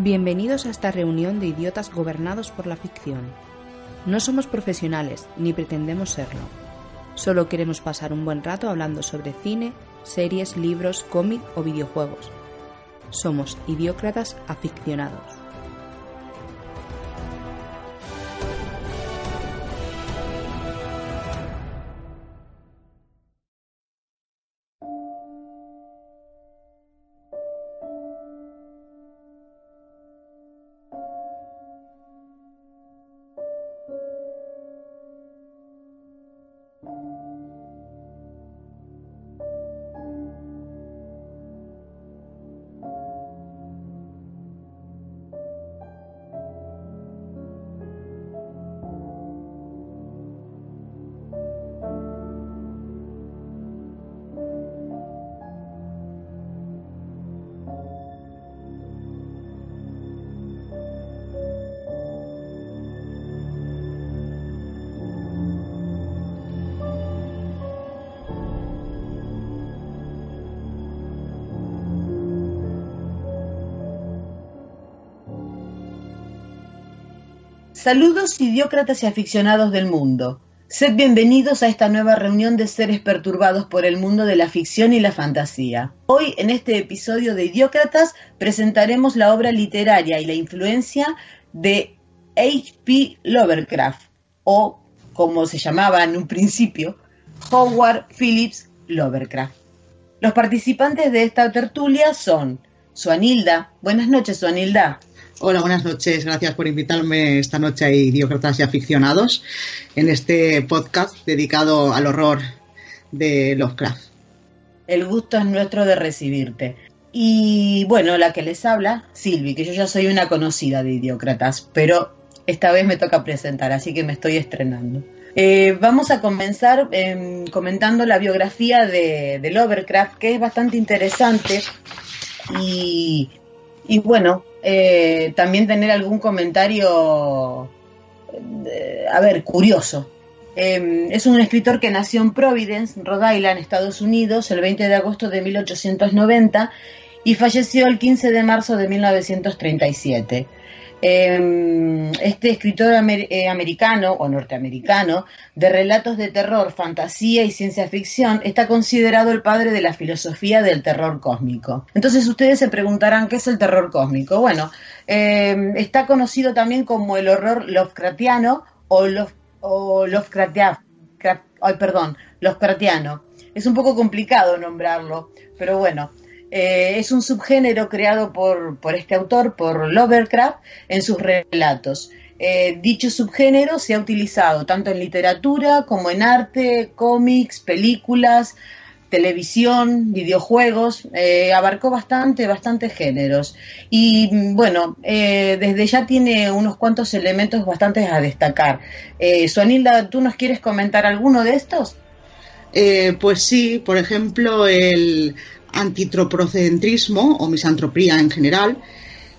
Bienvenidos a esta reunión de idiotas gobernados por la ficción. No somos profesionales, ni pretendemos serlo. Solo queremos pasar un buen rato hablando sobre cine, series, libros, cómic o videojuegos. Somos idiócratas aficionados. Saludos idiócratas y aficionados del mundo. Sed bienvenidos a esta nueva reunión de seres perturbados por el mundo de la ficción y la fantasía. Hoy, en este episodio de Idiócratas, presentaremos la obra literaria y la influencia de H.P. Lovecraft, o como se llamaba en un principio, Howard Phillips Lovecraft. Los participantes de esta tertulia son Suanilda. Buenas noches, Suanilda. Hola, buenas noches. Gracias por invitarme esta noche a Idiócratas y Aficionados en este podcast dedicado al horror de Lovecraft. El gusto es nuestro de recibirte. Y bueno, la que les habla, Silvi, que yo ya soy una conocida de Idiócratas, pero esta vez me toca presentar, así que me estoy estrenando. Eh, vamos a comenzar eh, comentando la biografía de, de Lovecraft, que es bastante interesante y, y bueno, eh, también tener algún comentario, eh, a ver, curioso. Eh, es un escritor que nació en Providence, Rhode Island, Estados Unidos, el 20 de agosto de 1890 y falleció el 15 de marzo de 1937. Eh, este escritor eh, americano o norteamericano de relatos de terror, fantasía y ciencia ficción está considerado el padre de la filosofía del terror cósmico. Entonces ustedes se preguntarán qué es el terror cósmico. Bueno, eh, está conocido también como el horror Lovecraftiano o, Love, o Lovecraftiano. Ay, perdón, Lovecraftiano. Es un poco complicado nombrarlo, pero bueno, eh, es un subgénero creado por, por, este autor, por Lovecraft, en sus relatos. Eh, dicho subgénero se ha utilizado tanto en literatura como en arte, cómics, películas, televisión, videojuegos, eh, abarcó bastante, bastantes géneros. Y bueno, desde ya tiene unos cuantos elementos bastante a destacar. Eh, Suanilda, ¿tú nos quieres comentar alguno de estos? pues sí, por ejemplo, el antitropocentrismo o misantropía en general,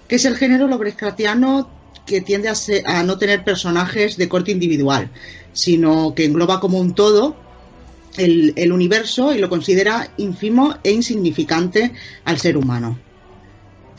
que es el género lovecraftiano que tiende a, a, no tener personajes de corte individual, sino que engloba como un todo el, el, universo y lo considera ínfimo e insignificante al ser humano.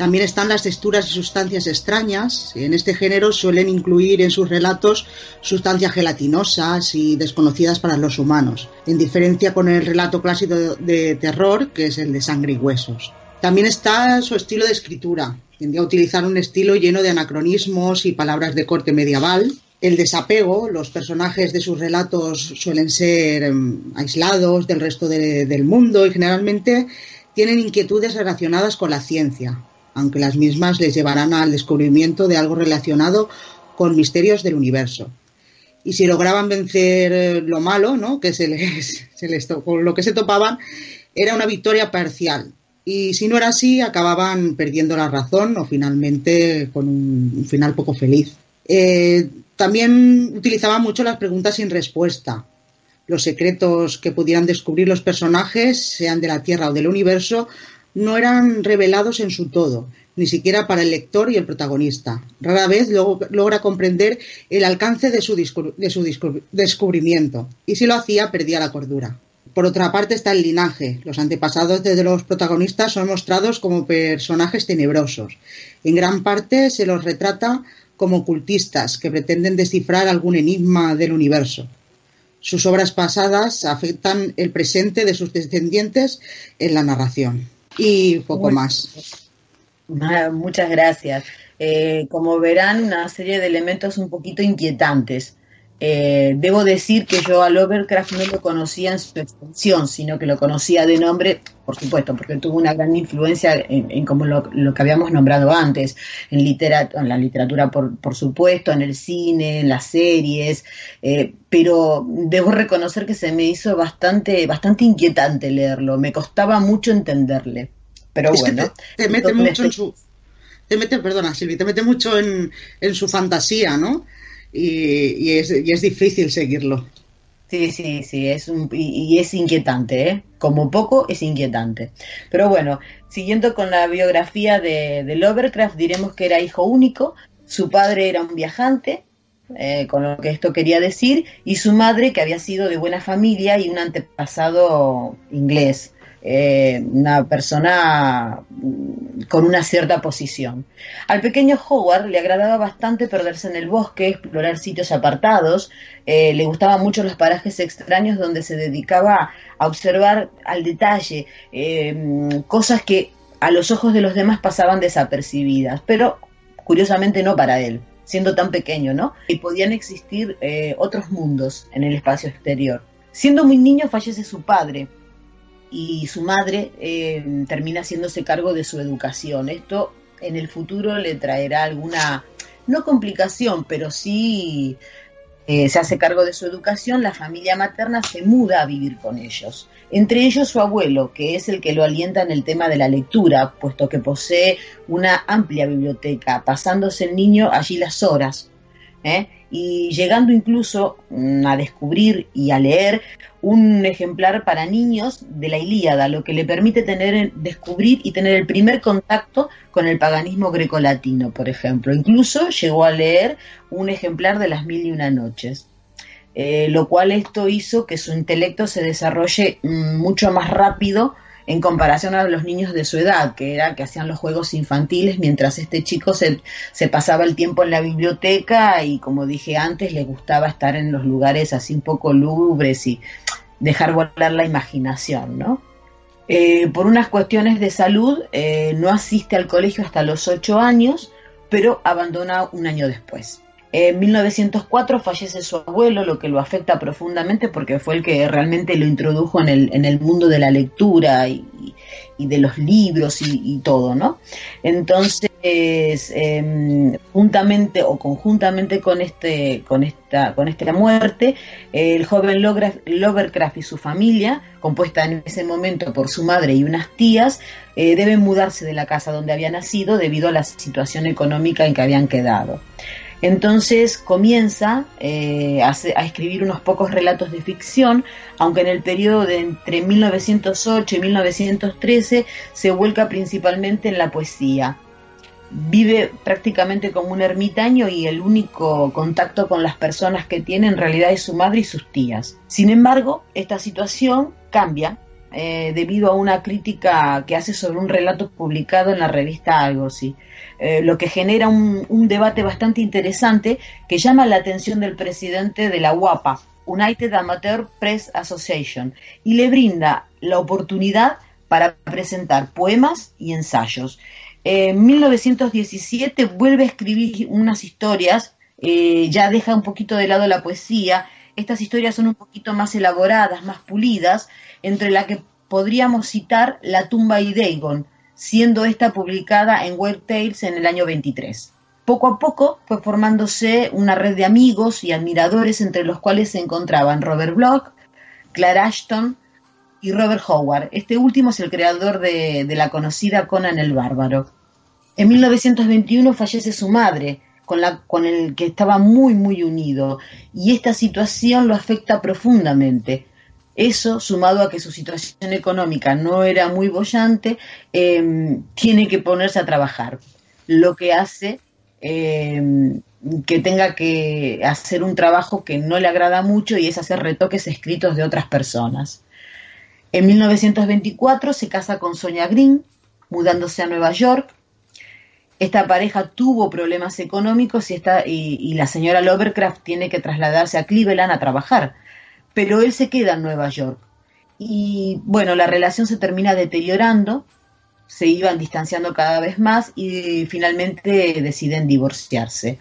También están las texturas y sustancias extrañas. En este género suelen incluir en sus relatos sustancias gelatinosas y desconocidas para los humanos, en diferencia con el relato clásico de, terror, que es el de sangre y huesos. También está su estilo de escritura. Tiende a utilizar un estilo lleno de anacronismos y palabras de corte medieval. El desapego, los personajes de sus relatos suelen ser um, aislados del resto de, del mundo y generalmente tienen inquietudes relacionadas con la ciencia, aunque las mismas les llevarán al descubrimiento de algo relacionado con misterios del universo. y si lograban vencer eh, lo malo, ¿no? que se les, se les con lo que se topaban, era una victoria parcial. Y si no era así, acababan perdiendo la razón o finalmente con un, final poco feliz. Eh, también utilizaban mucho las preguntas sin respuesta. Los secretos que pudieran descubrir los personajes, sean de la Tierra o del universo, no eran revelados en su todo, ni siquiera para el lector y el protagonista. Rara vez logra comprender el alcance de su, de su descubrimiento, y si lo hacía perdía la cordura. Por otra parte está el linaje. Los antepasados de los protagonistas son mostrados como personajes tenebrosos. En gran parte se los retrata como ocultistas que pretenden descifrar algún enigma del universo. Sus obras pasadas afectan el presente de sus descendientes en la narración. Y poco más. Muchas gracias. Eh, como verán, una serie de elementos un poquito inquietantes. Eh, debo decir que yo a Lovecraft no lo conocía en su extensión, sino que lo conocía de nombre, por supuesto, porque tuvo una gran influencia en, como lo, que habíamos nombrado antes, en, en la literatura, por, supuesto, en el cine, en las series, eh, pero debo reconocer que se me hizo bastante, bastante inquietante leerlo, me costaba mucho entenderle. Pero bueno. te, mete mucho en su. Te mete, perdona, Silvi, te mete mucho en, en su fantasía, ¿no? Y, es, difícil seguirlo. Sí, sí, sí, es un, y, es inquietante, ¿eh? Como poco es inquietante. Pero bueno, siguiendo con la biografía de, de Lovecraft, diremos que era hijo único, su padre era un viajante, eh, con lo que esto quería decir, y su madre, que había sido de buena familia y un antepasado inglés. Eh, una persona mm, con una cierta posición. Al pequeño Howard le agradaba bastante perderse en el bosque, explorar sitios apartados, eh, le gustaban mucho los parajes extraños donde se dedicaba a observar al detalle eh, mm, cosas que a los ojos de los demás pasaban desapercibidas, pero curiosamente no para él siendo tan pequeño, ¿no? Y podían existir otros mundos en el espacio exterior. Siendo muy niño fallece su padre, y su madre eh, termina haciéndose cargo de su educación. Esto en el futuro le traerá alguna, no complicación, pero sí eh, se hace cargo de su educación, la familia materna se muda a vivir con ellos. Entre ellos su abuelo, que es el que lo alienta en el tema de la lectura, puesto que posee una amplia biblioteca, pasándose el niño allí las horas. ¿eh? Y llegando incluso mm, a descubrir y a leer un ejemplar para niños de la Ilíada, lo que le permite tener, descubrir y tener el primer contacto con el paganismo grecolatino, por ejemplo. Incluso llegó a leer un ejemplar de las Mil y Una Noches. Eh, lo cual esto hizo que su intelecto se desarrolle mm, mucho más rápido en comparación a los niños de su edad, que era que hacían los juegos infantiles, mientras este chico se, se, pasaba el tiempo en la biblioteca y como dije antes, le gustaba estar en los lugares así un poco lúgubres y dejar volar la imaginación, ¿no? Eh, por unas cuestiones de salud, eh, no asiste al colegio hasta los ocho años, pero abandona un año después. En 1904 fallece su abuelo, lo que lo afecta profundamente porque fue el que realmente lo introdujo en el, en el mundo de la lectura y, de los libros y, todo, ¿no? Entonces, em, juntamente o conjuntamente con, este, con, esta, con esta muerte, el joven Lovecraft y su familia, compuesta en ese momento por su madre y unas tías, eh, deben mudarse de la casa donde había nacido debido a la situación económica en que habían quedado. Entonces comienza eh, a, escribir unos pocos relatos de ficción, aunque en el periodo de entre 1908 y 1913 se vuelca principalmente en la poesía. Vive prácticamente como un ermitaño y el único contacto con las personas que tiene en realidad es su madre y sus tías. Sin embargo, esta situación cambia eh, debido a una crítica que hace sobre un relato publicado en la revista Algosi, eh, lo que genera un, debate bastante interesante que llama la atención del presidente de la UAPA, United Amateur Press Association, y le brinda la oportunidad para presentar poemas y ensayos. En 1917 vuelve a escribir unas historias, eh, ya deja un poquito de lado la poesía, estas historias son un poquito más elaboradas, más pulidas, entre la que podríamos citar La tumba y Dagon, siendo esta publicada en Weird Tales en el año 23. Poco a poco fue formándose una red de amigos y admiradores entre los cuales se encontraban Robert Bloch, Clara Ashton y Robert Howard. Este último es el creador de, de la conocida Conan el Bárbaro. En 1921 fallece su madre, con, el que estaba muy, muy unido, y esta situación lo afecta profundamente. Eso, sumado a que su situación económica no era muy bollante, eh, tiene que ponerse a trabajar, lo que hace eh, que tenga que hacer un trabajo que no le agrada mucho y es hacer retoques escritos de otras personas. En 1924 se casa con Sonia Green, mudándose a Nueva York. Esta pareja tuvo problemas económicos y, y, la señora Lovecraft tiene que trasladarse a Cleveland a trabajar, pero él se queda en Nueva York. Y bueno, la relación se termina deteriorando se iban distanciando cada vez más y finalmente deciden divorciarse.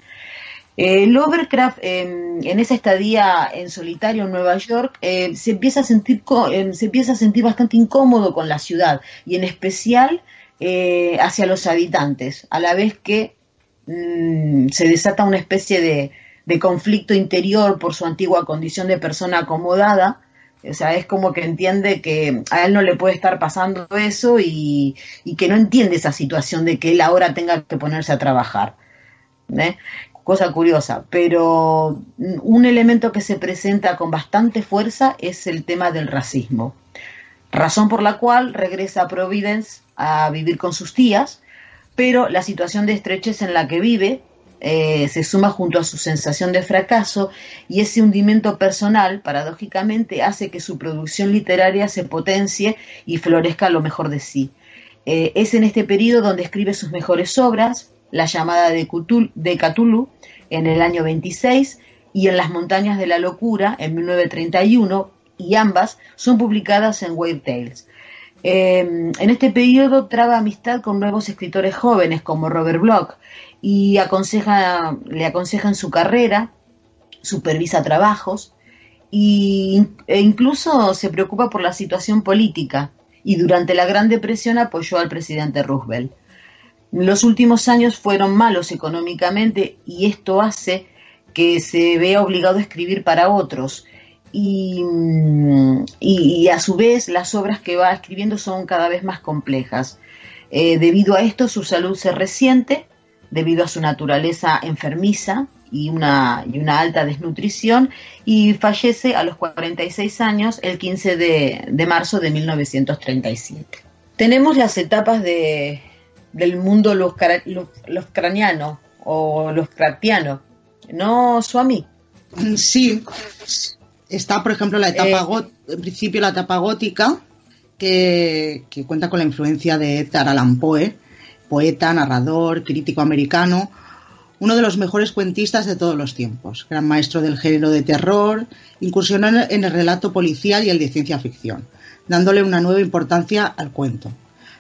Eh, Lovecraft, eh, en esa estadía en solitario en Nueva York, eh, se, empieza a sentir eh, se empieza a sentir bastante incómodo con la ciudad y en especial eh, hacia los habitantes, a la vez que mmm, se desata una especie de, conflicto interior por su antigua condición de persona acomodada o sea, es como que entiende que a él no le puede estar pasando eso y, y que no entiende esa situación de que él ahora tenga que ponerse a trabajar. ¿eh? Cosa curiosa, pero un elemento que se presenta con bastante fuerza es el tema del racismo. Razón por la cual regresa a Providence a vivir con sus tías, pero la situación de estrechez en la que vive eh, se suma junto a su sensación de fracaso y ese hundimiento personal, paradójicamente, hace que su producción literaria se potencie y florezca lo mejor de sí. Eh, es en este periodo donde escribe sus mejores obras, La llamada de, de Cthulhu en el año 26 y En las montañas de la locura en 1931 y ambas son publicadas en Wave Tales. Eh, en este periodo traba amistad con nuevos escritores jóvenes como Robert Bloch y aconseja, le aconseja en su carrera, supervisa trabajos y, e incluso se preocupa por la situación política y durante la Gran Depresión apoyó al presidente Roosevelt. Los últimos años fueron malos económicamente y esto hace que se vea obligado a escribir para otros y, y, a su vez las obras que va escribiendo son cada vez más complejas. Eh, debido a esto su salud se resiente debido a su naturaleza enfermiza y una, y una alta desnutrición y fallece a los 46 años el 15 de, de marzo de 1937. Tenemos las etapas de, del mundo los, los, los o los cratiano, ¿no, Swami? Sí, está por ejemplo la etapa, eh, en principio la etapa gótica, que, que, cuenta con la influencia de Edgar Allan Poe, poeta, narrador, crítico americano, uno de los mejores cuentistas de todos los tiempos, gran maestro del género de terror, incursionó en el relato policial y el de ciencia ficción, dándole una nueva importancia al cuento.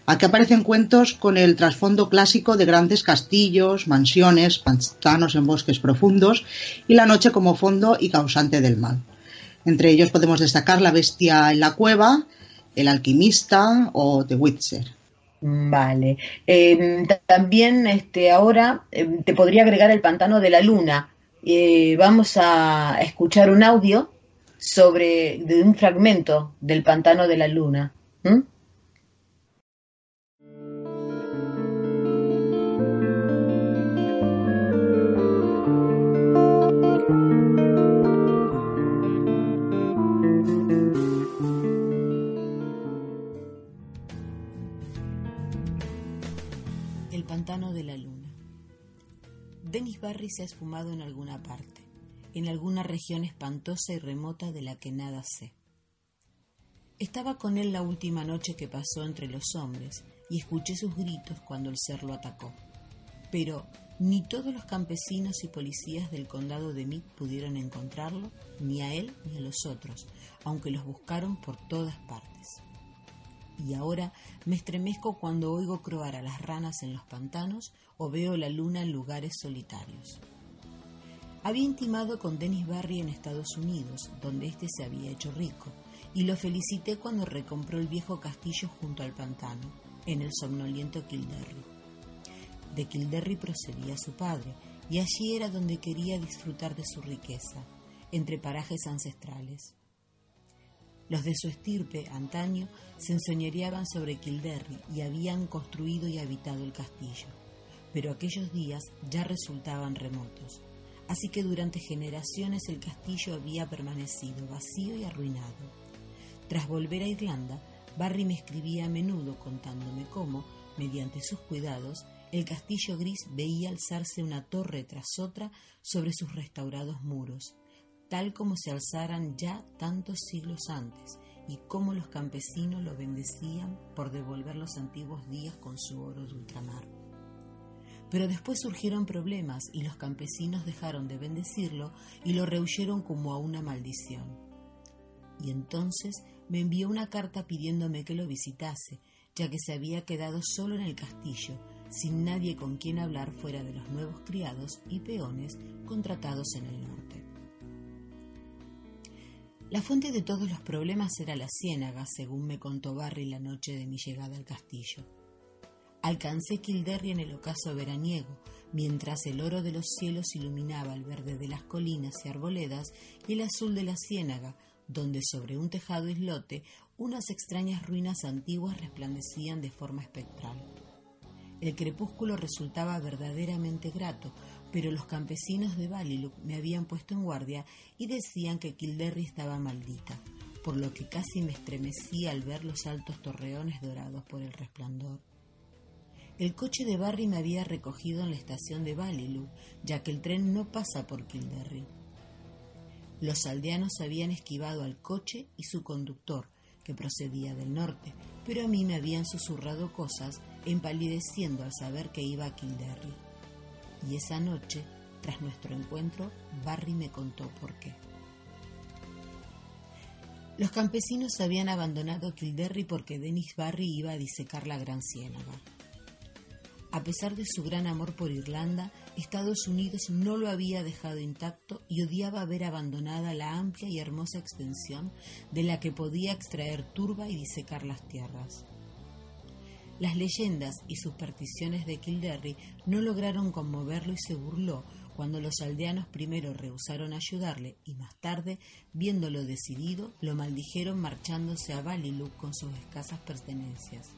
Aquí aparecen cuentos con el trasfondo clásico de grandes castillos, mansiones, pantanos en bosques profundos y la noche como fondo y causante del mal. Entre ellos podemos destacar La bestia en la cueva, El alquimista o The Witcher. Vale. Eh, también este, ahora eh, te podría agregar el pantano de la luna. Eh, vamos a escuchar un audio sobre de un fragmento del pantano de la luna. Barry se ha esfumado en alguna parte, en alguna región espantosa y remota de la que nada sé. Estaba con él la última noche que pasó entre los hombres y escuché sus gritos cuando el ser lo atacó. Pero ni todos los campesinos y policías del condado de Meade pudieron encontrarlo, ni a él ni a los otros, aunque los buscaron por todas partes. Y ahora me estremezco cuando oigo croar a las ranas en los pantanos o veo la luna en lugares solitarios. Había intimado con Dennis Barry en Estados Unidos, donde éste se había hecho rico, y lo felicité cuando recompró el viejo castillo junto al pantano, en el somnoliento Kildare. De Kilderry procedía su padre, y allí era donde quería disfrutar de su riqueza, entre parajes ancestrales. Los de su estirpe, antaño, se ensoñereaban sobre Kilderry y habían construido y habitado el castillo, pero aquellos días ya resultaban remotos, así que durante generaciones el castillo había permanecido vacío y arruinado. Tras volver a Irlanda, Barry me escribía a menudo contándome cómo, mediante sus cuidados, el castillo gris veía alzarse una torre tras otra sobre sus restaurados muros, tal como se alzaran ya tantos siglos antes, y cómo los campesinos lo bendecían por devolver los antiguos días con su oro de ultramar. Pero después surgieron problemas y los campesinos dejaron de bendecirlo y lo rehuyeron como a una maldición. Y entonces me envió una carta pidiéndome que lo visitase, ya que se había quedado solo en el castillo, sin nadie con quien hablar fuera de los nuevos criados y peones contratados en el norte. La fuente de todos los problemas era la ciénaga, según me contó Barry la noche de mi llegada al castillo. Alcancé Kilderry en el ocaso veraniego, mientras el oro de los cielos iluminaba el verde de las colinas y arboledas y el azul de la ciénaga, donde sobre un tejado islote unas extrañas ruinas antiguas resplandecían de forma espectral. El crepúsculo resultaba verdaderamente grato, pero los campesinos de Ballylook me habían puesto en guardia y decían que Kilderry estaba maldita, por lo que casi me estremecía al ver los altos torreones dorados por el resplandor. El coche de Barry me había recogido en la estación de Ballylook, ya que el tren no pasa por Kilderry. Los aldeanos habían esquivado al coche y su conductor, que procedía del norte, pero a mí me habían susurrado cosas, empalideciendo al saber que iba a Kilderry. Y esa noche, tras nuestro encuentro, Barry me contó por qué. Los campesinos habían abandonado Kilderry porque Dennis Barry iba a disecar la Gran Ciénaga. A pesar de su gran amor por Irlanda, Estados Unidos no lo había dejado intacto y odiaba ver abandonada la amplia y hermosa extensión de la que podía extraer turba y disecar las tierras. Las leyendas y supersticiones de Kilderry no lograron conmoverlo y se burló cuando los aldeanos primero rehusaron ayudarle y más tarde, viéndolo decidido, lo maldijeron marchándose a Ballylook con sus escasas pertenencias.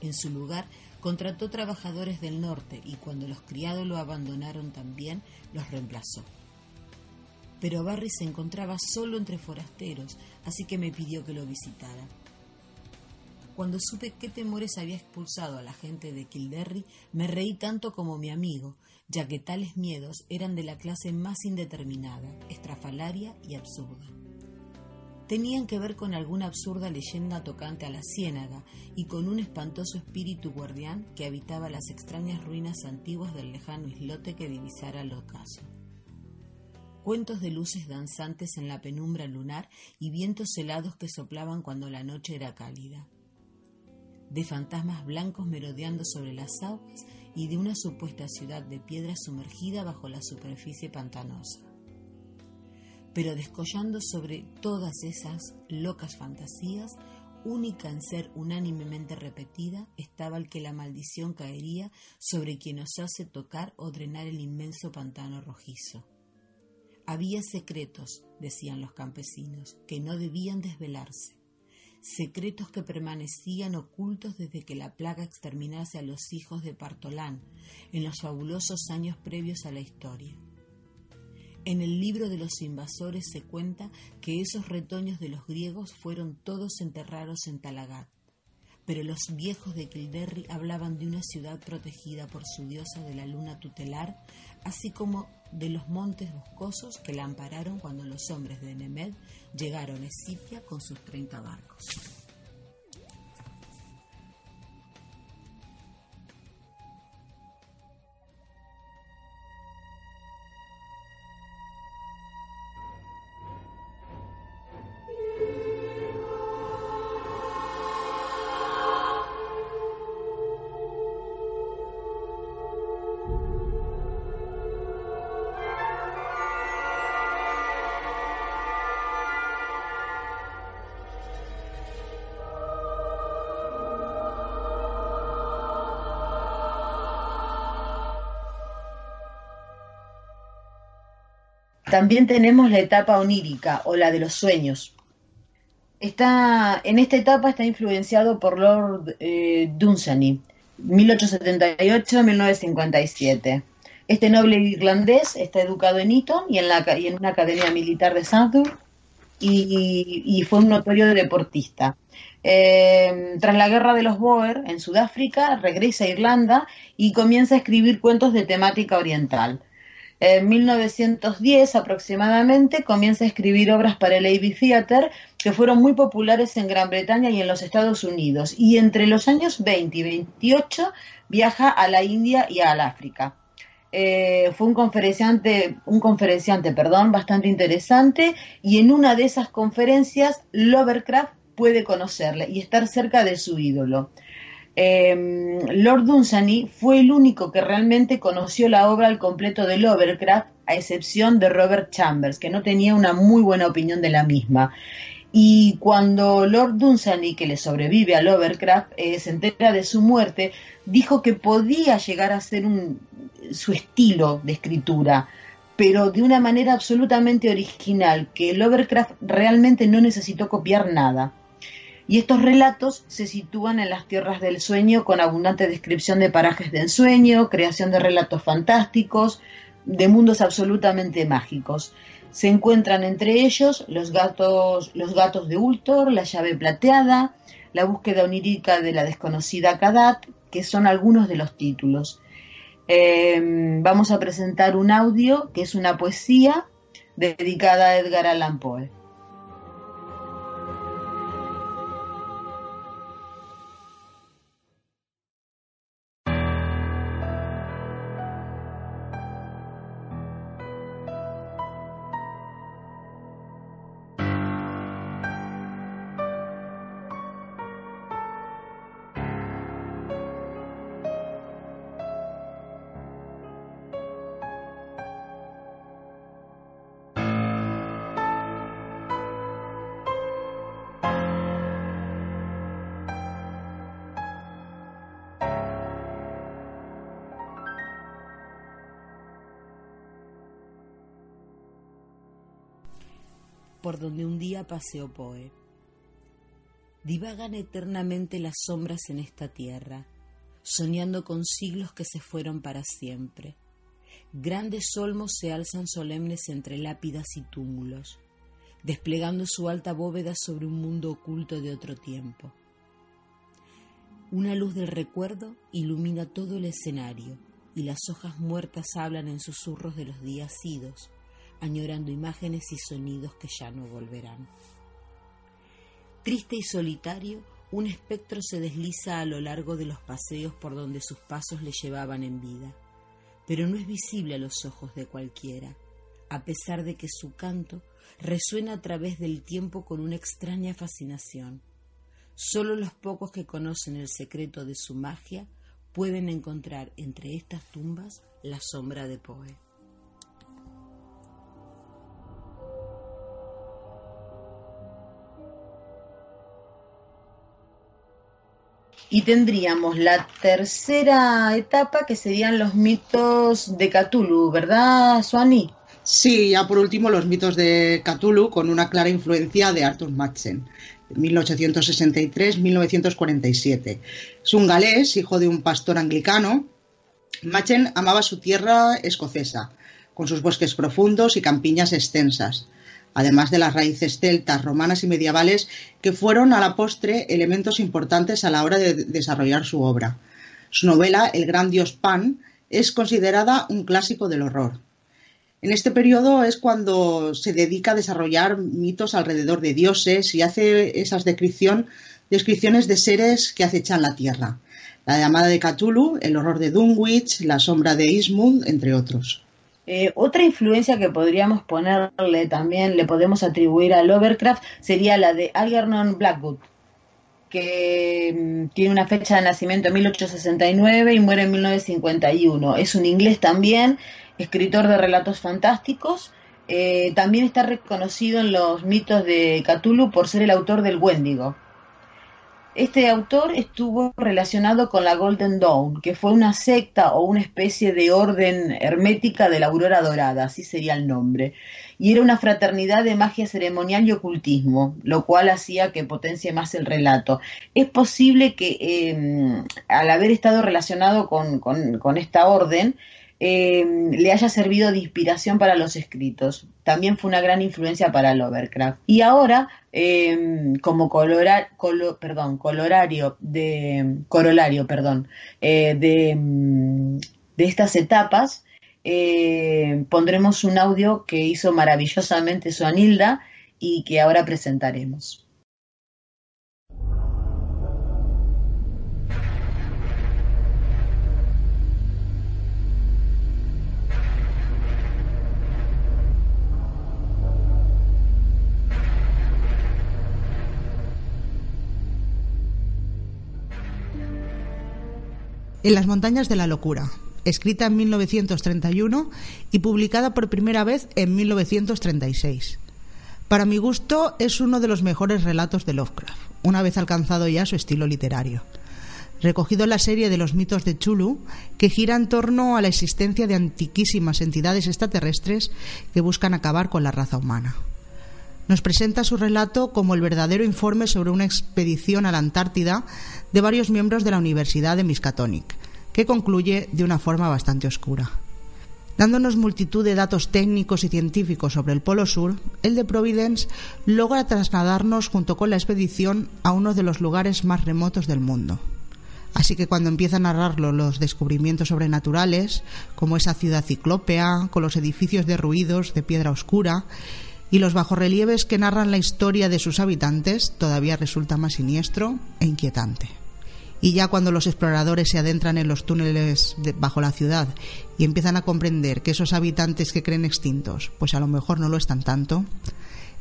En su lugar, contrató trabajadores del norte y cuando los criados lo abandonaron también, los reemplazó. Pero Barry se encontraba solo entre forasteros, así que me pidió que lo visitara. Cuando supe qué temores había expulsado a la gente de Kilderry, me reí tanto como mi amigo, ya que tales miedos eran de la clase más indeterminada, estrafalaria y absurda. Tenían que ver con alguna absurda leyenda tocante a la ciénaga y con un espantoso espíritu guardián que habitaba las extrañas ruinas antiguas del lejano islote que divisara el ocaso cuentos de luces danzantes en la penumbra lunar y vientos helados que soplaban cuando la noche era cálida de fantasmas blancos merodeando sobre las aguas y de una supuesta ciudad de piedra sumergida bajo la superficie pantanosa. Pero descollando sobre todas esas locas fantasías, única en ser unánimemente repetida, estaba el que la maldición caería sobre quien osase tocar o drenar el inmenso pantano rojizo. Había secretos, decían los campesinos, que no debían desvelarse secretos que permanecían ocultos desde que la plaga exterminase a los hijos de Partolán en los fabulosos años previos a la historia. En el libro de los invasores se cuenta que esos retoños de los griegos fueron todos enterrados en Talagat, pero los viejos de Kilderry hablaban de una ciudad protegida por su diosa de la luna tutelar, así como de los montes boscosos que la ampararon cuando los hombres de Nemed llegaron a Escipia con sus treinta barcos. También tenemos la etapa onírica o la de los sueños. Está, en esta etapa está influenciado por Lord eh, Dunsany, 1878-1957. Este noble irlandés está educado en Eton y en, una academia militar de Sandhurst y, y, fue un notorio deportista. Eh, tras la guerra de los Boer en Sudáfrica, regresa a Irlanda y comienza a escribir cuentos de temática oriental. En 1910 aproximadamente comienza a escribir obras para el Abbey Theatre que fueron muy populares en Gran Bretaña y en los Estados Unidos. Y entre los años 20 y 28 viaja a la India y al África. Eh, fue un conferenciante, un conferenciante, perdón, bastante interesante y en una de esas conferencias Lovecraft puede conocerle y estar cerca de su ídolo. Eh, Lord Dunsany fue el único que realmente conoció la obra al completo de Lovecraft, a excepción de Robert Chambers, que no tenía una muy buena opinión de la misma. Y cuando Lord Dunsany, que le sobrevive a Lovecraft, eh, se entera de su muerte, dijo que podía llegar a ser un, su estilo de escritura, pero de una manera absolutamente original, que Lovecraft realmente no necesitó copiar nada. Y estos relatos se sitúan en las tierras del sueño con abundante descripción de parajes de ensueño, creación de relatos fantásticos, de mundos absolutamente mágicos. Se encuentran entre ellos los gatos, los gatos de Ultor, la llave plateada, la búsqueda onírica de la desconocida Kadat, que son algunos de los títulos. Eh, vamos a presentar un audio que es una poesía dedicada a Edgar Allan Poe. Por donde un día paseó Poe. Divagan eternamente las sombras en esta tierra, soñando con siglos que se fueron para siempre. Grandes olmos se alzan solemnes entre lápidas y túmulos, desplegando su alta bóveda sobre un mundo oculto de otro tiempo. Una luz del recuerdo ilumina todo el escenario y las hojas muertas hablan en susurros de los días idos, añorando imágenes y sonidos que ya no volverán. Triste y solitario, un espectro se desliza a lo largo de los paseos por donde sus pasos le llevaban en vida, pero no es visible a los ojos de cualquiera, a pesar de que su canto resuena a través del tiempo con una extraña fascinación. Solo los pocos que conocen el secreto de su magia pueden encontrar entre estas tumbas la sombra de Poe. Y tendríamos la tercera etapa que serían los mitos de Cthulhu, ¿verdad, Suani? Sí, ya por último los mitos de Cthulhu con una clara influencia de Arthur Machen, 1863-1947. Es un galés, hijo de un pastor anglicano. Machen amaba su tierra escocesa, con sus bosques profundos y campiñas extensas además de las raíces celtas, romanas y medievales, que fueron a la postre elementos importantes a la hora de desarrollar su obra. Su novela, El gran dios Pan, es considerada un clásico del horror. En este periodo es cuando se dedica a desarrollar mitos alrededor de dioses y hace esas descripción, descripciones de seres que acechan la tierra. La llamada de Cthulhu, el horror de Dunwich, la sombra de Ismund, entre otros. Eh, otra influencia que podríamos ponerle también, le podemos atribuir a Lovecraft, sería la de Algernon Blackwood, que mm, tiene una fecha de nacimiento en 1869 y muere en 1951. Es un inglés también, escritor de relatos fantásticos. Eh, también está reconocido en los mitos de Cthulhu por ser el autor del Wendigo. Este autor estuvo relacionado con la Golden Dawn, que fue una secta o una especie de orden hermética de la aurora dorada, así sería el nombre. Y era una fraternidad de magia ceremonial y ocultismo, lo cual hacía que potencie más el relato. Es posible que eh, al haber estado relacionado con, con esta orden, eh, le haya servido de inspiración para los escritos. También fue una gran influencia para Lovecraft. Y ahora, eh, como perdón, colorario de, corolario perdón, eh, de, de, estas etapas, pondremos un audio que hizo maravillosamente su Anilda y que ahora presentaremos. En las montañas de la locura, escrita en 1931 y publicada por primera vez en 1936. Para mi gusto es uno de los mejores relatos de Lovecraft, una vez alcanzado ya su estilo literario. Recogido en la serie de los mitos de Chulu, que gira en torno a la existencia de antiquísimas entidades extraterrestres que buscan acabar con la raza humana. Nos presenta su relato como el verdadero informe sobre una expedición a la Antártida de varios miembros de la Universidad de Miskatonic, que concluye de una forma bastante oscura. Dándonos multitud de datos técnicos y científicos sobre el Polo Sur, el de Providence logra trasladarnos junto con la expedición a uno de los lugares más remotos del mundo. Así que cuando empieza a narrarlo los descubrimientos sobrenaturales, como esa ciudad ciclópea, con los edificios derruidos de piedra oscura, y los bajorrelieves que narran la historia de sus habitantes, todavía resulta más siniestro e inquietante. Y ya cuando los exploradores se adentran en los túneles bajo la ciudad y empiezan a comprender que esos habitantes que creen extintos, pues a lo mejor no lo están tanto,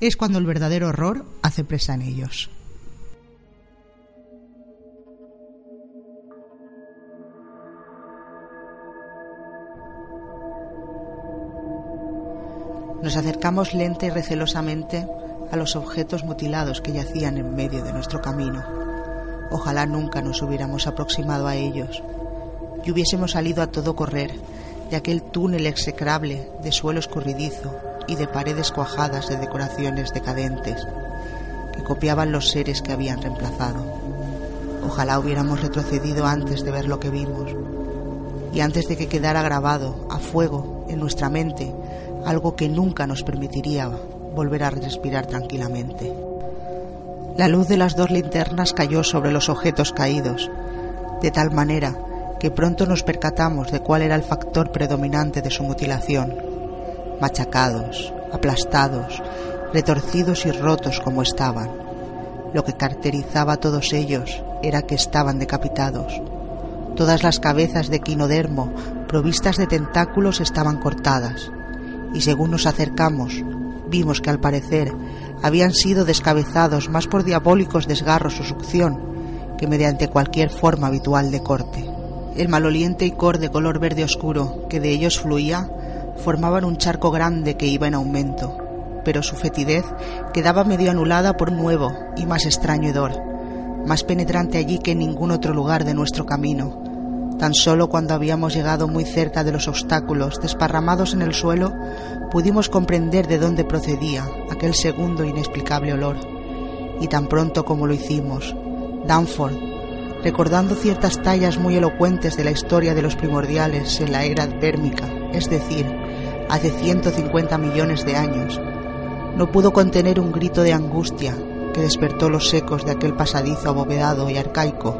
es cuando el verdadero horror hace presa en ellos. Nos acercamos lenta y recelosamente a los objetos mutilados que yacían en medio de nuestro camino Ojalá nunca nos hubiéramos aproximado a ellos y hubiésemos salido a todo correr de aquel túnel execrable de suelo escurridizo y de paredes cuajadas de decoraciones decadentes que copiaban los seres que habían reemplazado. Ojalá hubiéramos retrocedido antes de ver lo que vimos y antes de que quedara grabado a fuego en nuestra mente algo que nunca nos permitiría volver a respirar tranquilamente. La luz de las dos linternas cayó sobre los objetos caídos, de tal manera que pronto nos percatamos de cuál era el factor predominante de su mutilación. Machacados, aplastados, retorcidos y rotos como estaban. Lo que caracterizaba a todos ellos era que estaban decapitados. Todas las cabezas de quinodermo provistas de tentáculos estaban cortadas, y según nos acercamos, vimos que al parecer habían sido descabezados más por diabólicos desgarros o succión que mediante cualquier forma habitual de corte. El maloliente icor de color verde oscuro que de ellos fluía formaban un charco grande que iba en aumento, pero su fetidez quedaba medio anulada por un nuevo y más extraño hedor, más penetrante allí que en ningún otro lugar de nuestro camino. Tan solo cuando habíamos llegado muy cerca de los obstáculos desparramados en el suelo, pudimos comprender de dónde procedía aquel segundo inexplicable olor. Y tan pronto como lo hicimos, Danford, recordando ciertas tallas muy elocuentes de la historia de los primordiales en la era advérmica, es decir, hace 150 millones de años, no pudo contener un grito de angustia que despertó los ecos de aquel pasadizo abovedado y arcaico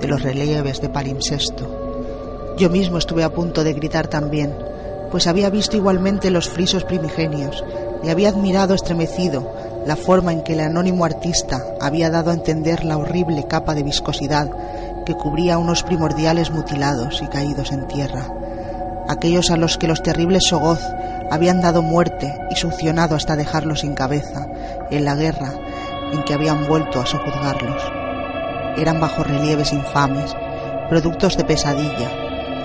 de los relieves de palimpsesto. Yo mismo estuve a punto de gritar también, pues había visto igualmente los frisos primigenios y había admirado estremecido la forma en que el anónimo artista había dado a entender la horrible capa de viscosidad que cubría unos primordiales mutilados y caídos en tierra, aquellos a los que los terribles Sogoz habían dado muerte y succionado hasta dejarlos sin cabeza en la guerra en que habían vuelto a sojuzgarlos. Eran bajorrelieves infames, productos de pesadilla,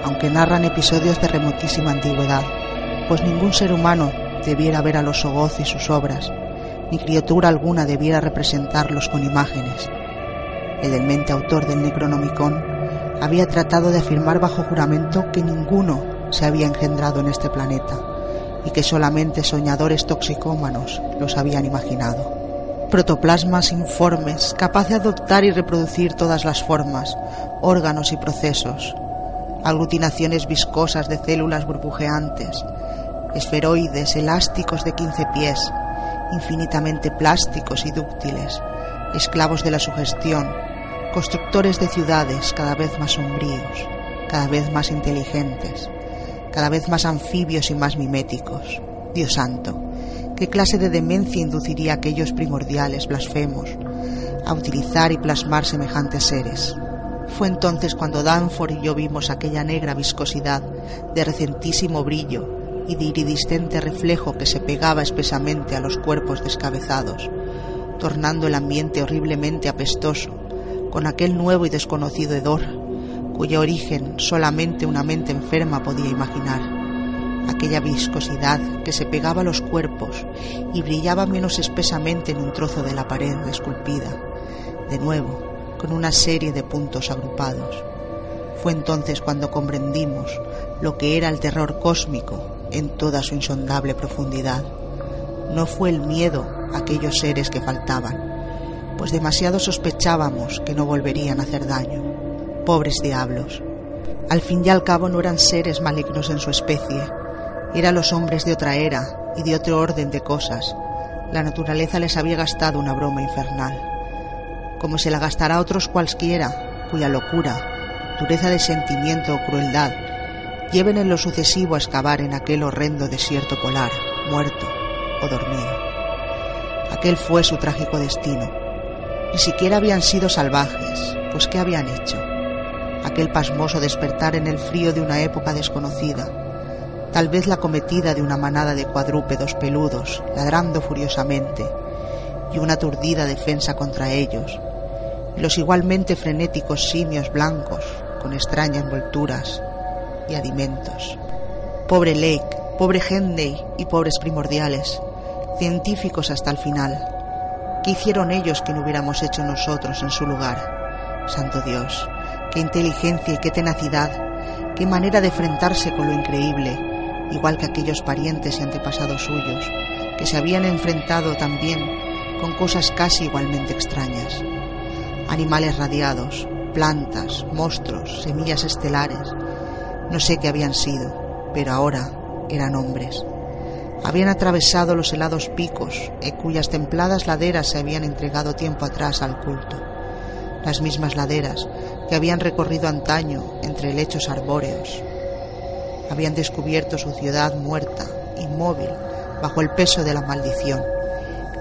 aunque narran episodios de remotísima antigüedad, pues ningún ser humano debiera ver a los Sogoz y sus obras, ni criatura alguna debiera representarlos con imágenes. el demente autor del Necronomicon, había tratado de afirmar bajo juramento que ninguno se había engendrado en este planeta y que solamente soñadores toxicómanos los habían imaginado. Protoplasmas informes, capaz de adoptar y reproducir todas las formas, órganos y procesos, aglutinaciones viscosas de células burbujeantes, esferoides elásticos de 15 pies, infinitamente plásticos y dúctiles, esclavos de la sugestión, constructores de ciudades cada vez más sombríos, cada vez más inteligentes, cada vez más anfibios y más miméticos. Dios santo, ¿qué clase de demencia induciría a aquellos primordiales blasfemos a utilizar y plasmar semejantes seres? Fue entonces cuando Danford y yo vimos aquella negra viscosidad de recentísimo brillo y de iridiscente reflejo que se pegaba espesamente a los cuerpos descabezados, tornando el ambiente horriblemente apestoso, con aquel nuevo y desconocido hedor, cuyo origen solamente una mente enferma podía imaginar. Aquella viscosidad que se pegaba a los cuerpos y brillaba menos espesamente en un trozo de la pared esculpida, de nuevo, con una serie de puntos agrupados. Fue entonces cuando comprendimos lo que era el terror cósmico en toda su insondable profundidad. No fue el miedo a aquellos seres que faltaban, pues demasiado sospechábamos que no volverían a hacer daño. Pobres diablos. Al fin y al cabo no eran seres malignos en su especie, eran los hombres de otra era y de otro orden de cosas. La naturaleza les había gastado una broma infernal, como se la gastará a otros cualquiera, cuya locura, dureza de sentimiento o crueldad lleven en lo sucesivo a excavar en aquel horrendo desierto polar, muerto o dormido. Aquel fue su trágico destino. Ni siquiera habían sido salvajes, pues ¿qué habían hecho? Aquel pasmoso despertar en el frío de una época desconocida, tal vez la cometida de una manada de cuadrúpedos peludos, ladrando furiosamente, y una aturdida defensa contra ellos, y los igualmente frenéticos simios blancos, con extrañas envolturas, y alimentos. Pobre Lake, pobre Henday y pobres primordiales, científicos hasta el final. ¿Qué hicieron ellos que no hubiéramos hecho nosotros en su lugar? Santo Dios, qué inteligencia y qué tenacidad, qué manera de enfrentarse con lo increíble, igual que aquellos parientes y antepasados suyos, que se habían enfrentado también con cosas casi igualmente extrañas. Animales radiados, plantas, monstruos, semillas estelares, no sé qué habían sido, pero ahora eran hombres. Habían atravesado los helados picos, en eh, cuyas templadas laderas se habían entregado tiempo atrás al culto. Las mismas laderas que habían recorrido antaño entre helechos arbóreos. Habían descubierto su ciudad muerta, inmóvil, bajo el peso de la maldición,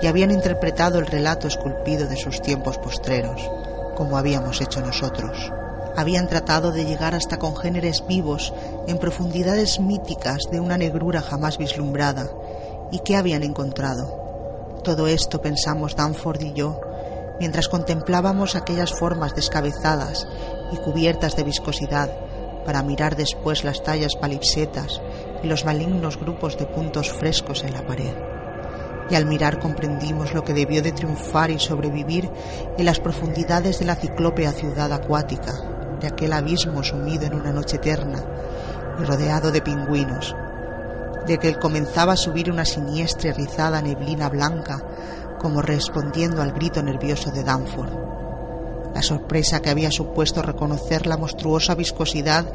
y habían interpretado el relato esculpido de sus tiempos postreros, como habíamos hecho nosotros habían tratado de llegar hasta congéneres vivos en profundidades míticas de una negrura jamás vislumbrada. ¿Y qué habían encontrado? Todo esto pensamos Danford y yo, mientras contemplábamos aquellas formas descabezadas y cubiertas de viscosidad, para mirar después las tallas palipsetas y los malignos grupos de puntos frescos en la pared. Y al mirar comprendimos lo que debió de triunfar y sobrevivir en las profundidades de la ciclópea ciudad acuática, de aquel abismo sumido en una noche eterna y rodeado de pingüinos, de que comenzaba a subir una siniestra y rizada neblina blanca, como respondiendo al grito nervioso de Danford. La sorpresa que había supuesto reconocer la monstruosa viscosidad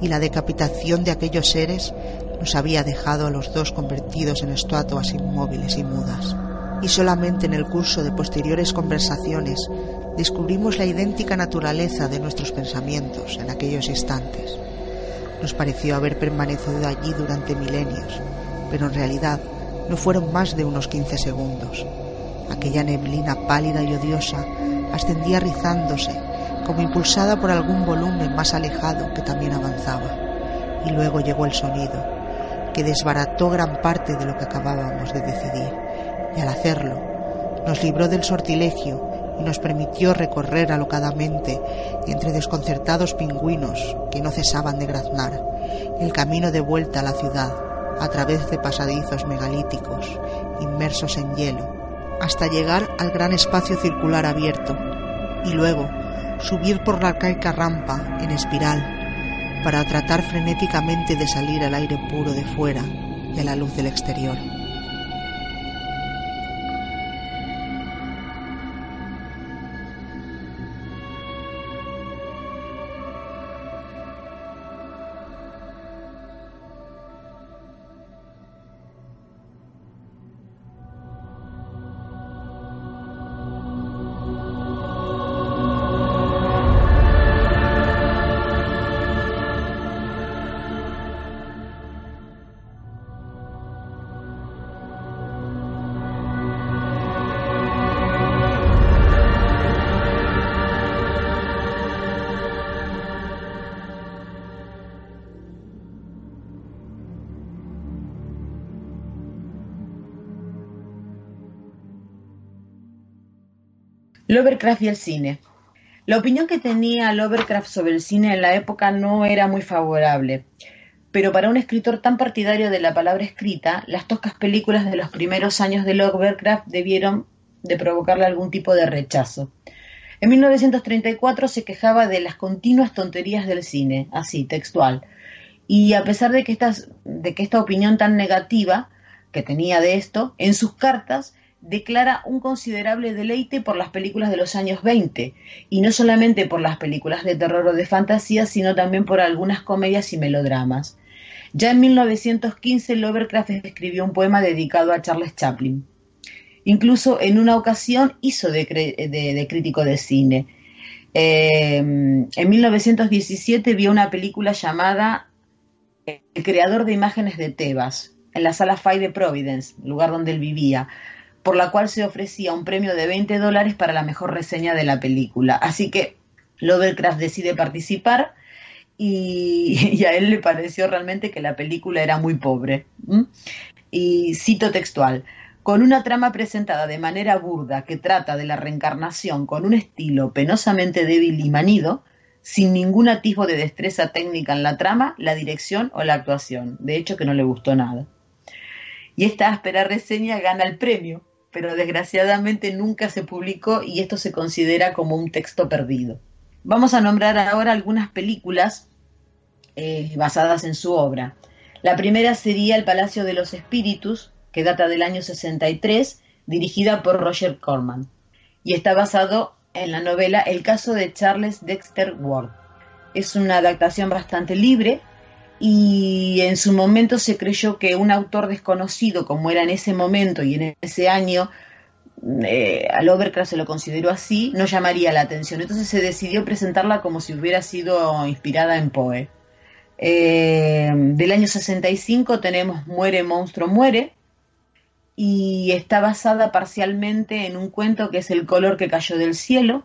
y la decapitación de aquellos seres nos había dejado a los dos convertidos en estatuas inmóviles y mudas. Y solamente en el curso de posteriores conversaciones descubrimos la idéntica naturaleza de nuestros pensamientos en aquellos instantes. Nos pareció haber permanecido allí durante milenios, pero en realidad no fueron más de unos quince segundos. Aquella neblina pálida y odiosa ascendía rizándose, como impulsada por algún volumen más alejado que también avanzaba. Y luego llegó el sonido, que desbarató gran parte de lo que acabábamos de decidir, y al hacerlo, nos libró del sortilegio y nos permitió recorrer alocadamente entre desconcertados pingüinos que no cesaban de graznar el camino de vuelta a la ciudad a través de pasadizos megalíticos inmersos en hielo hasta llegar al gran espacio circular abierto y luego subir por la arcaica rampa en espiral para tratar frenéticamente de salir al aire puro de fuera y a la luz del exterior. Lovecraft y el cine. La opinión que tenía Lovecraft sobre el cine en la época no era muy favorable, pero para un escritor tan partidario de la palabra escrita, las toscas películas de los primeros años de Lovecraft debieron de provocarle algún tipo de rechazo. En 1934 se quejaba de las continuas tonterías del cine, así, textual, y a pesar de que, de que esta opinión tan negativa que tenía de esto, en sus cartas declara un considerable deleite por las películas de los años 20, y no solamente por las películas de terror o de fantasía, sino también por algunas comedias y melodramas. Ya en 1915 Lovecraft escribió un poema dedicado a Charles Chaplin. Incluso en una ocasión hizo de, crítico de cine. Eh, en 1917 vio una película llamada El creador de imágenes de Tebas, en la sala Fay de Providence, lugar donde él vivía por la cual se ofrecía un premio de 20 dólares para la mejor reseña de la película. Así que Lovecraft decide participar y, a él le pareció realmente que la película era muy pobre. Y cito textual, con una trama presentada de manera burda que trata de la reencarnación con un estilo penosamente débil y manido, sin ningún atisbo de destreza técnica en la trama, la dirección o la actuación. De hecho, que no le gustó nada. Y esta áspera reseña gana el premio, pero desgraciadamente nunca se publicó y esto se considera como un texto perdido. Vamos a nombrar ahora algunas películas eh, basadas en su obra. La primera sería El Palacio de los Espíritus, que data del año 63, dirigida por Roger Corman, y está basado en la novela El caso de Charles Dexter Ward. Es una adaptación bastante libre, y en su momento se creyó que un autor desconocido, como era en ese momento y en ese año, eh, al Overcraft se lo consideró así, no llamaría la atención. Entonces se decidió presentarla como si hubiera sido inspirada en Poe. Eh, del año 65 tenemos Muere, monstruo, muere, y está basada parcialmente en un cuento que es El color que cayó del cielo.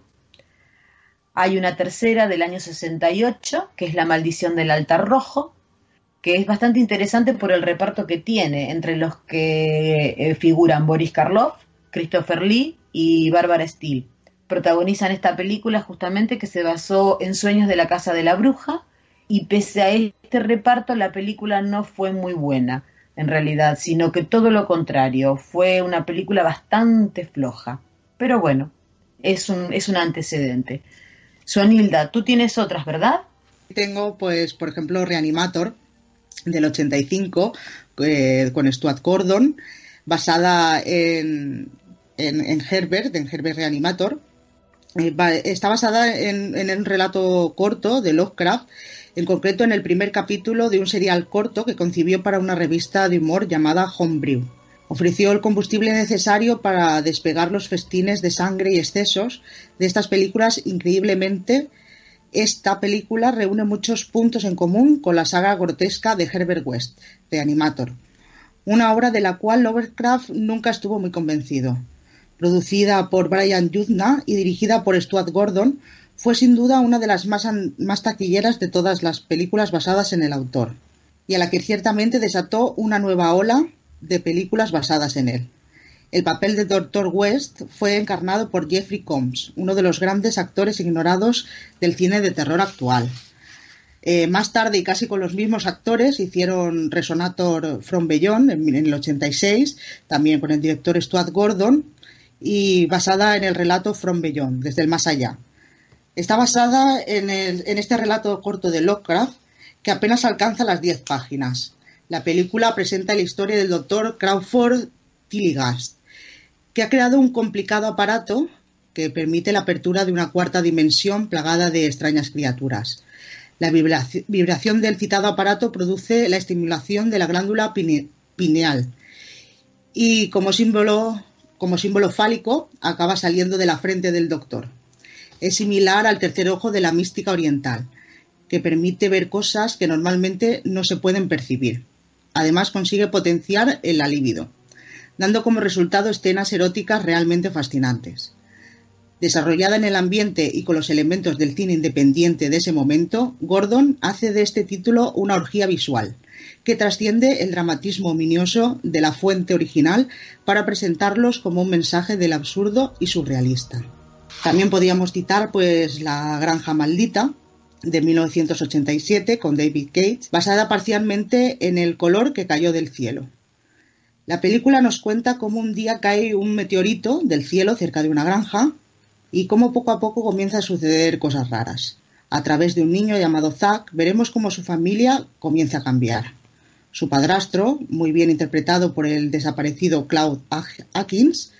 Hay una tercera del año 68, que es La maldición del altar rojo, que es bastante interesante por el reparto que tiene, entre los que eh, figuran Boris Karloff, Christopher Lee y Barbara Steele. Protagonizan esta película justamente que se basó en Sueños de la Casa de la Bruja y pese a este reparto la película no fue muy buena en realidad, sino que todo lo contrario, fue una película bastante floja. Pero bueno, es un, es un antecedente. Suanilda, tú tienes otras, ¿verdad? Tengo, pues, por ejemplo, Reanimator, del 85 eh, con Stuart Gordon, basada en, en, Herbert, en Herbert Reanimator. Eh, está basada en, en un relato corto de Lovecraft, en concreto en el primer capítulo de un serial corto que concibió para una revista de humor llamada Homebrew. Ofreció el combustible necesario para despegar los festines de sangre y excesos de estas películas increíblemente esta película reúne muchos puntos en común con la saga grotesca de Herbert West, de Animator, una obra de la cual Lovecraft nunca estuvo muy convencido. Producida por Brian Yuzna y dirigida por Stuart Gordon, fue sin duda una de las más, más taquilleras de todas las películas basadas en el autor, y a la que ciertamente desató una nueva ola de películas basadas en él. El papel de Dr. West fue encarnado por Jeffrey Combs, uno de los grandes actores ignorados del cine de terror actual. Eh, más tarde, y casi con los mismos actores, hicieron Resonator From Beyond en, el 86, también con el director Stuart Gordon, y basada en el relato From Beyond, desde el más allá. Está basada en, en este relato corto de Lovecraft que apenas alcanza las 10 páginas. La película presenta la historia del doctor Crawford Tilligast, que ha creado un complicado aparato que permite la apertura de una cuarta dimensión plagada de extrañas criaturas. La vibración del citado aparato produce la estimulación de la glándula pineal y como símbolo, fálico acaba saliendo de la frente del doctor. Es similar al tercer ojo de la mística oriental, que permite ver cosas que normalmente no se pueden percibir. Además consigue potenciar el libido, dando como resultado escenas eróticas realmente fascinantes. Desarrollada en el ambiente y con los elementos del cine independiente de ese momento, Gordon hace de este título una orgía visual, que trasciende el dramatismo ominioso de la fuente original para presentarlos como un mensaje del absurdo y surrealista. También podíamos citar pues La Granja Maldita, de 1987 con David Cates, basada parcialmente en El color que cayó del cielo. La película nos cuenta cómo un día cae un meteorito del cielo cerca de una granja y cómo poco a poco comienza a suceder cosas raras. A través de un niño llamado Zack veremos cómo su familia comienza a cambiar. Su padrastro, muy bien interpretado por el desaparecido Cloud Atkins,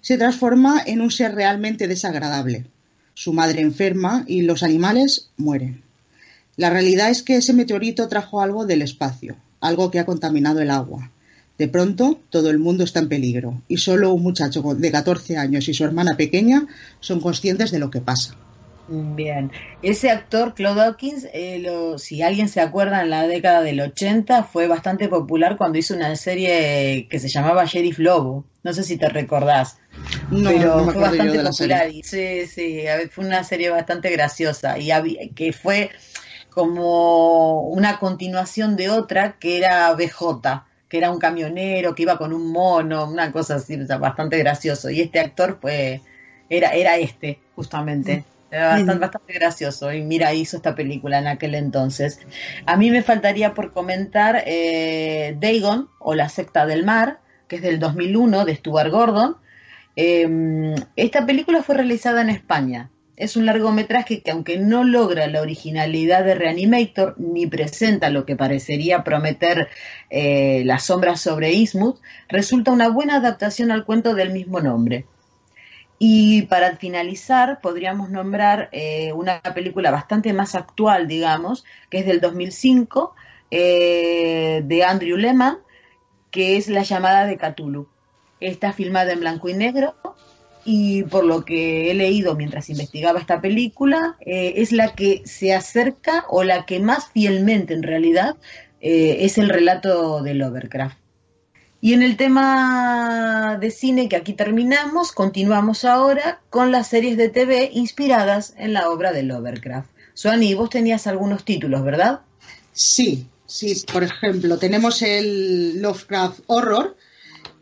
se transforma en un ser realmente desagradable. Su madre enferma y los animales mueren. La realidad es que ese meteorito trajo algo del espacio, algo que ha contaminado el agua, de pronto, todo el mundo está en peligro y solo un muchacho de 14 años y su hermana pequeña son conscientes de lo que pasa. Bien, ese actor, Claude Hawkins, eh, si alguien se acuerda, en la década del 80 fue bastante popular cuando hizo una serie que se llamaba Sheriff Lobo. No sé si te recordás. No, pero fue bastante popular. sí, sí, fue una serie bastante graciosa y que fue como una continuación de otra que era BJ que era un camionero, que iba con un mono, una cosa así, bastante gracioso. Y este actor, pues, era, era este, justamente. Mm. Era bastante, bastante gracioso. Y mira, hizo esta película en aquel entonces. A mí me faltaría por comentar eh, Dagon o La secta del mar, que es del 2001, de Stuart Gordon. Em, esta película fue realizada en España es un largometraje que aunque no logra la originalidad de Reanimator ni presenta lo que parecería prometer eh, las sombras sobre Ismuth, resulta una buena adaptación al cuento del mismo nombre. Y para finalizar, podríamos nombrar eh, una película bastante más actual, digamos, que es del 2005, eh, de Andrew Lehman, que es La llamada de Cthulhu. Está filmada en blanco y negro y por lo que he leído mientras investigaba esta película, eh, es la que se acerca o la que más fielmente en realidad eh, es el relato de Lovecraft. Y en el tema de cine que aquí terminamos, continuamos ahora con las series de TV inspiradas en la obra de Lovecraft. Suani, vos tenías algunos títulos, ¿verdad? Sí, sí, por ejemplo, tenemos el Lovecraft Horror,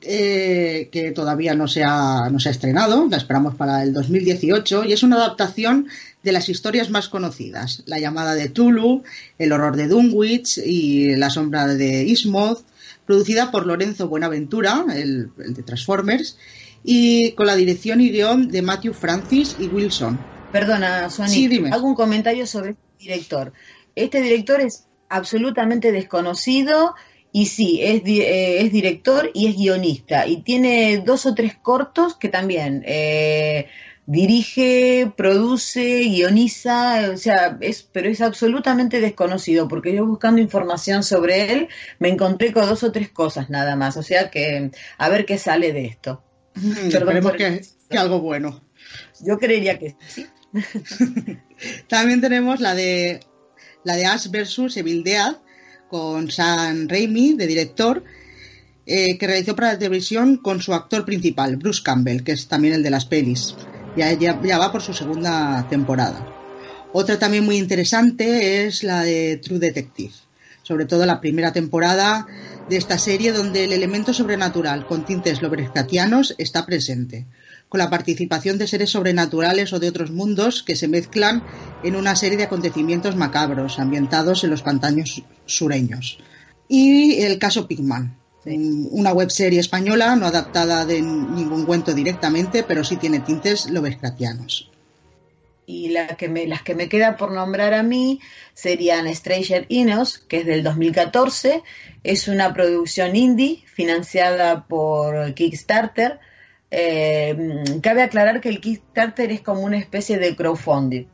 eh, que todavía no se, ha, no se ha estrenado, la esperamos para el 2018, y es una adaptación de las historias más conocidas, La llamada de Tulu, El horror de Dunwich y La sombra de Ismoth, producida por Lorenzo Buenaventura, el, de Transformers, y con la dirección y guion de Matthew Francis y Wilson. Perdona, Sony, hago un comentario sobre este director. Este director es absolutamente desconocido y sí, es, eh, es director y es guionista. Y tiene dos o tres cortos que también eh, dirige, produce, guioniza, o sea, es, pero es absolutamente desconocido, porque yo buscando información sobre él me encontré con dos o tres cosas nada más. O sea que a ver qué sale de esto. Mm, esperemos que, que algo bueno. Yo creería que sí. También tenemos la de la de Ash versus Evil Dead, con Sam Raimi de director, eh, que realizó para la televisión con su actor principal, Bruce Campbell, que es también el de las pelis. Ya, ya, va por su segunda temporada. Otra también muy interesante es la de True Detective, sobre todo la primera temporada de esta serie donde el elemento sobrenatural con tintes Lovecraftianos está presente con la participación de seres sobrenaturales o de otros mundos que se mezclan en una serie de acontecimientos macabros ambientados en los pantanos sureños. Y el caso Pigman, una webserie española no adaptada de ningún cuento directamente, pero sí tiene tintes lovecraftianos. y la que me, las que me queda por nombrar a mí serían Stranger Inos, que es del 2014, es una producción indie financiada por Kickstarter. Eh, cabe aclarar que el Kickstarter es como una especie de crowdfunding,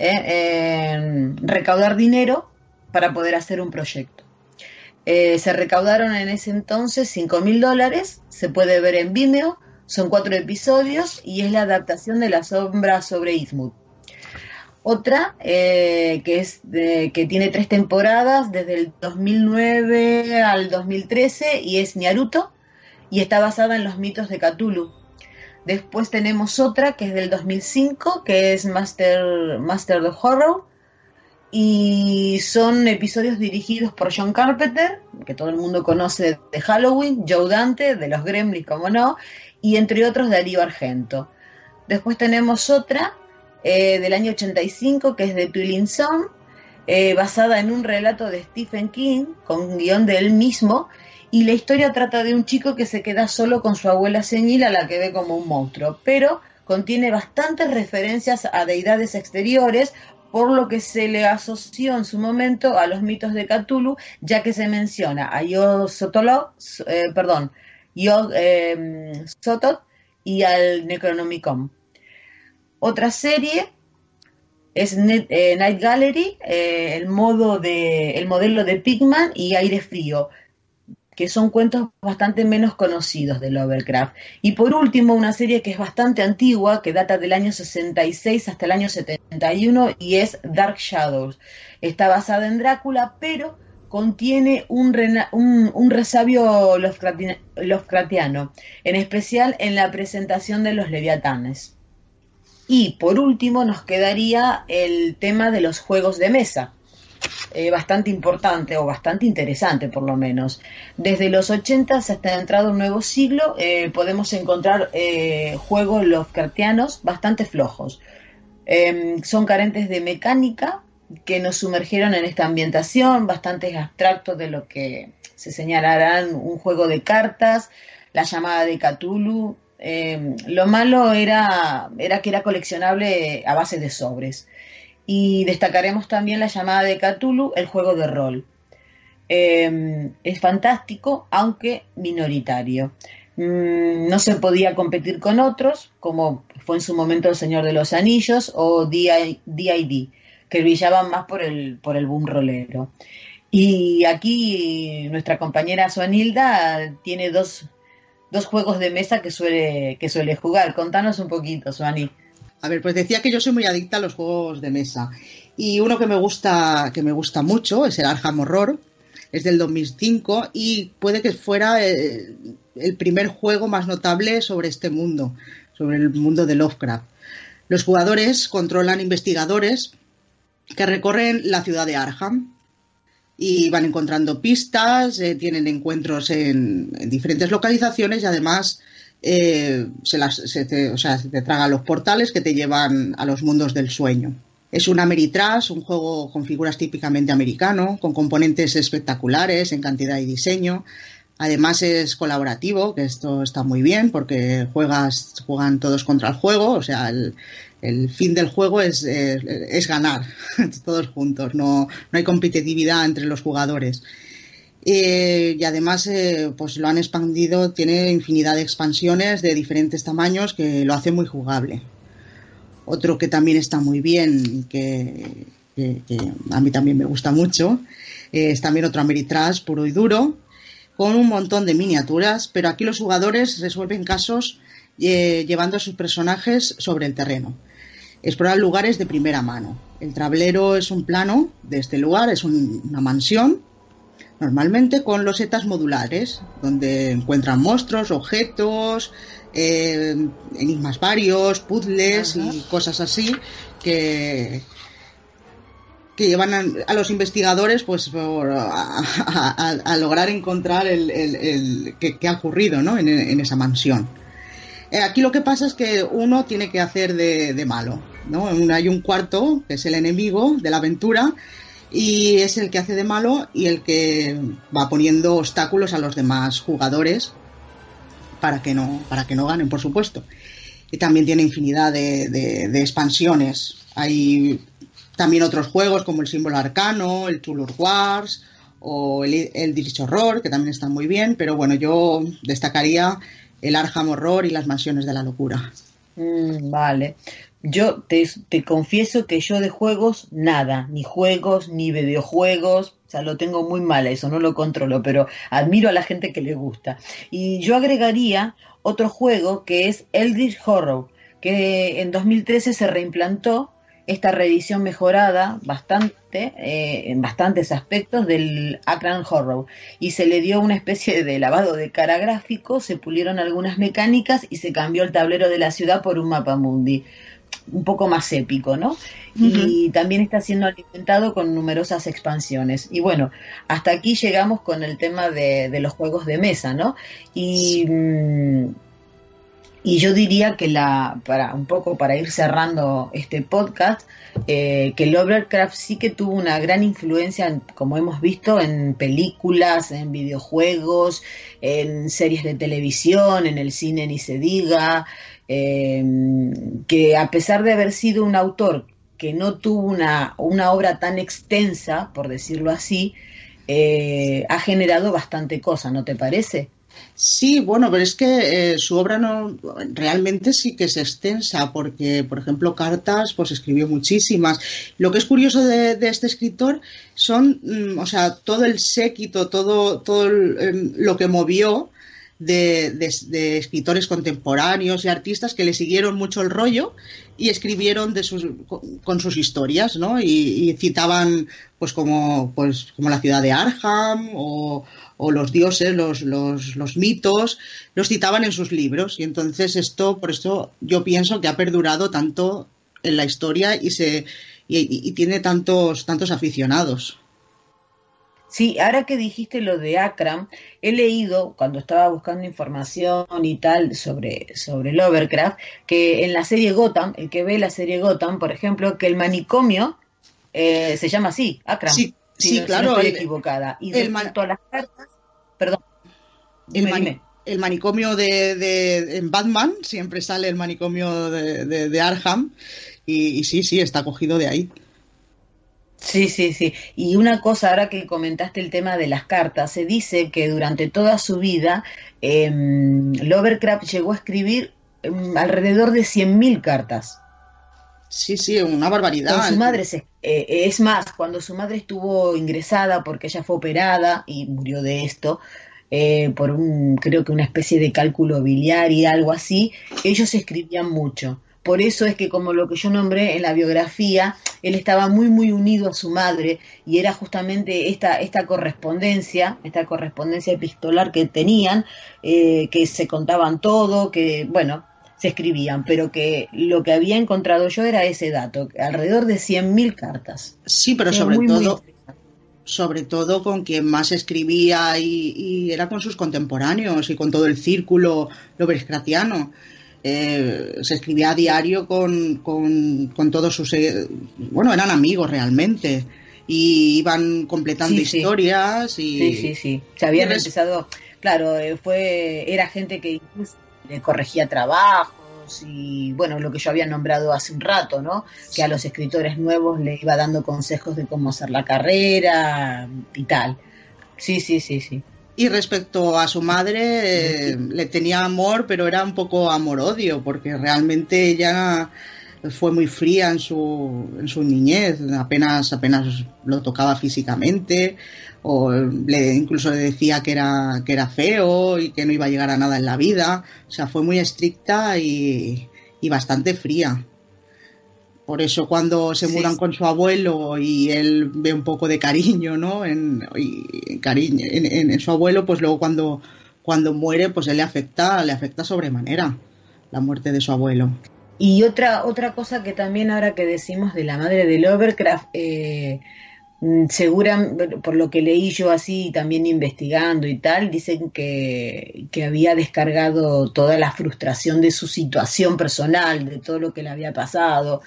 ¿eh? recaudar dinero para poder hacer un proyecto. Eh, se recaudaron en ese entonces 5 mil dólares, se puede ver en Vimeo, son cuatro episodios y es la adaptación de La sombra sobre Ismut. Otra eh, que, es que tiene tres temporadas desde el 2009 al 2013 y es Naruto y está basada en los mitos de Cthulhu. Después tenemos otra que es del 2005 que es Master, Master of Horror y son episodios dirigidos por John Carpenter, que todo el mundo conoce de Halloween, Joe Dante, de los Gremlins, como no, y entre otros Darío Argento. Después tenemos otra eh, del año 85 que es de Twilling Song, eh, basada en un relato de Stephen King con guion de él mismo, y la historia trata de un chico que se queda solo con su abuela senil a la que ve como un monstruo, pero contiene bastantes referencias a deidades exteriores por lo que se le asoció en su momento a los mitos de Cthulhu, ya que se menciona a Yog eh, perdón, eh, Sotot y al Necronomicon. Otra serie es eh, Night Gallery, el, modo de, el modelo de Pigman y Aire Frío, que son cuentos bastante menos conocidos de Lovecraft. Y por último, una serie que es bastante antigua, que data del año 66 hasta el año 71 y es Dark Shadows. Está basada en Drácula, pero contiene un, resabio Lovecraftiano, en especial en la presentación de los leviatanes. Y por último nos quedaría el tema de los juegos de mesa eh, bastante importante o bastante interesante por lo menos. Desde los 80 hasta entrado un nuevo siglo eh, podemos encontrar eh, juegos Lovecraftianos bastante flojos. Em, son carentes de mecánica que nos sumergieron en esta ambientación, bastante abstractos de lo que se señalarán un juego de cartas, la llamada de Cthulhu. Em, lo malo era, era que era coleccionable a base de sobres y destacaremos también la llamada de Cthulhu, el juego de rol. Em, es fantástico, aunque minoritario. Mm, no se podía competir con otros, como fue en su momento El Señor de los Anillos o D.I.D., que brillaban más por el, por el boom rolero. Y aquí nuestra compañera Suanilda tiene dos, dos juegos de mesa que suele, que suele jugar. Contanos un poquito, Suani. A ver, pues decía que yo soy muy adicta a los juegos de mesa. Y uno que me gusta, que me gusta mucho es el Arkham Horror. Es del 2005 y puede que fuera eh, el, primer juego más notable sobre este mundo, sobre el mundo de Lovecraft. Los jugadores controlan investigadores que recorren la ciudad de Arkham y van encontrando pistas, eh, tienen encuentros en, diferentes localizaciones y además eh, se, las, te, o sea, se te tragan los portales que te llevan a los mundos del sueño. Es un Ameritrash, un juego con figuras típicamente americano, con componentes espectaculares en cantidad y diseño. Además es colaborativo, que esto está muy bien porque juegas, juegan todos contra el juego, o sea, el, fin del juego es, es ganar todos juntos, no, no hay competitividad entre los jugadores. Eh, y además eh, pues lo han expandido, tiene infinidad de expansiones de diferentes tamaños que lo hace muy jugable. Otro que también está muy bien, que, a mí también me gusta mucho, es también otro Ameritrash puro y duro, con un montón de miniaturas, pero aquí los jugadores resuelven casos eh, llevando a sus personajes sobre el terreno. Explorar lugares de primera mano. El tablero es un plano de este lugar, es una mansión normalmente con losetas modulares, donde encuentran monstruos, objetos, eh, enigmas varios, puzzles y cosas así que, que llevan a, los investigadores pues a, lograr encontrar el, el, qué, ha ocurrido ¿no? en, esa mansión. Eh, aquí lo que pasa es que uno tiene que hacer de, de malo. ¿no? Hay un cuarto, que es el enemigo de la aventura, y es el que hace de malo y el que va poniendo obstáculos a los demás jugadores para que no, para que no ganen, por supuesto. Y también tiene infinidad de, expansiones Hay también otros juegos como el símbolo arcano, el Tulur Wars o el, el Horror, que también están muy bien, pero bueno, yo destacaría el Arkham Horror y las Mansiones de la Locura. Mm, vale. Yo te, te, confieso que yo de juegos, nada, ni juegos, ni videojuegos, o sea, lo tengo muy mal eso, no lo controlo, pero admiro a la gente que le gusta. Y yo agregaría otro juego que es Eldritch Horror, que en 2013 se reimplantó esta reedición mejorada bastante, eh, en bastantes aspectos del Akran Horror. Y se le dio una especie de lavado de cara gráfico, se pulieron algunas mecánicas y se cambió el tablero de la ciudad por un mapa mundi un poco más épico, ¿no? Y también está siendo alimentado con numerosas expansiones. Y bueno, hasta aquí llegamos con el tema de, los juegos de mesa, ¿no? Y, mm, y yo diría que la, para un poco para ir cerrando este podcast, eh, que Lovecraft sí que tuvo una gran influencia, como hemos visto, en películas, en videojuegos, en series de televisión, en el cine ni se diga, eh, que a pesar de haber sido un autor que no tuvo una, una obra tan extensa, por decirlo así, eh, ha generado bastante cosa, ¿no te parece? Sí, bueno, pero es que eh, su obra no realmente sí que es extensa, porque, por ejemplo, cartas, pues escribió muchísimas. Lo que es curioso de, este escritor son, mm, o sea, todo el séquito, todo, todo em, lo que movió de, escritores contemporáneos y artistas que le siguieron mucho el rollo y escribieron de sus, con, sus historias, ¿no? Y, citaban, pues como, pues como la ciudad de Arham o los dioses, los, los, mitos, los citaban en sus libros. Y entonces esto, por eso yo pienso que ha perdurado tanto en la historia y, se, y, tiene tantos, tantos aficionados. Sí, ahora que dijiste lo de Akram, he leído cuando estaba buscando información y tal sobre, sobre Lovecraft, que en la serie Gotham, el que ve la serie Gotham, por ejemplo, que el manicomio eh, se llama así, Akram. Sí, Sí, claro. estoy equivocada. Y el respecto a las cartas, perdón. el, manicomio de, en Batman siempre sale el manicomio de, de, Arkham y, sí, sí, está cogido de ahí. Sí, sí, sí. Y una cosa, ahora que comentaste el tema de las cartas, se dice que durante toda su vida eh, Lovecraft llegó a escribir em, alrededor de 100.000 cartas. Sí, sí, una barbaridad. su madre eh, es más, cuando su madre estuvo ingresada porque ella fue operada y murió de esto, eh, por un, creo que una especie de cálculo biliar y algo así, ellos escribían mucho. Por eso es que como lo que yo nombré en la biografía, él estaba muy muy unido a su madre y era justamente esta, esta correspondencia, esta correspondencia epistolar que tenían, eh, que se contaban todo, que bueno, se escribían, pero que lo que había encontrado yo era ese dato, alrededor de 100.000 cartas. Sí, pero sobre todo sobre todo con quien más escribía y, era con sus contemporáneos y con todo el círculo loberscratiano. Eh, se escribía a diario con, con, todos sus... Eh, bueno, eran amigos realmente y iban completando historias y... Sí, sí, sí. Se habían empezado... Claro, eh, fue era gente que incluso le corregía trabajos y bueno, lo que yo había nombrado hace un rato, ¿no? Que a los escritores nuevos le iba dando consejos de cómo hacer la carrera y tal. Sí, sí, sí, sí. Y respecto a su madre, eh, le tenía amor, pero era un poco amor-odio, porque realmente ella fue muy fría en su, en su niñez, apenas, apenas lo tocaba físicamente, o le incluso le decía que era, que era feo y que no iba a llegar a nada en la vida. O sea, fue muy estricta y, bastante fría. Por eso cuando se mudan con su abuelo y él ve un poco de cariño, ¿no? En, cariño, en, en, su abuelo, pues luego cuando, cuando muere, pues él le afecta, le afecta sobremanera la muerte de su abuelo. Y otra, otra cosa que también ahora que decimos de la madre de Lovecraft, eh, segura, por lo que leí yo así, también investigando y tal, dicen que, que, había descargado toda la frustración de su situación personal, de todo lo que le había pasado.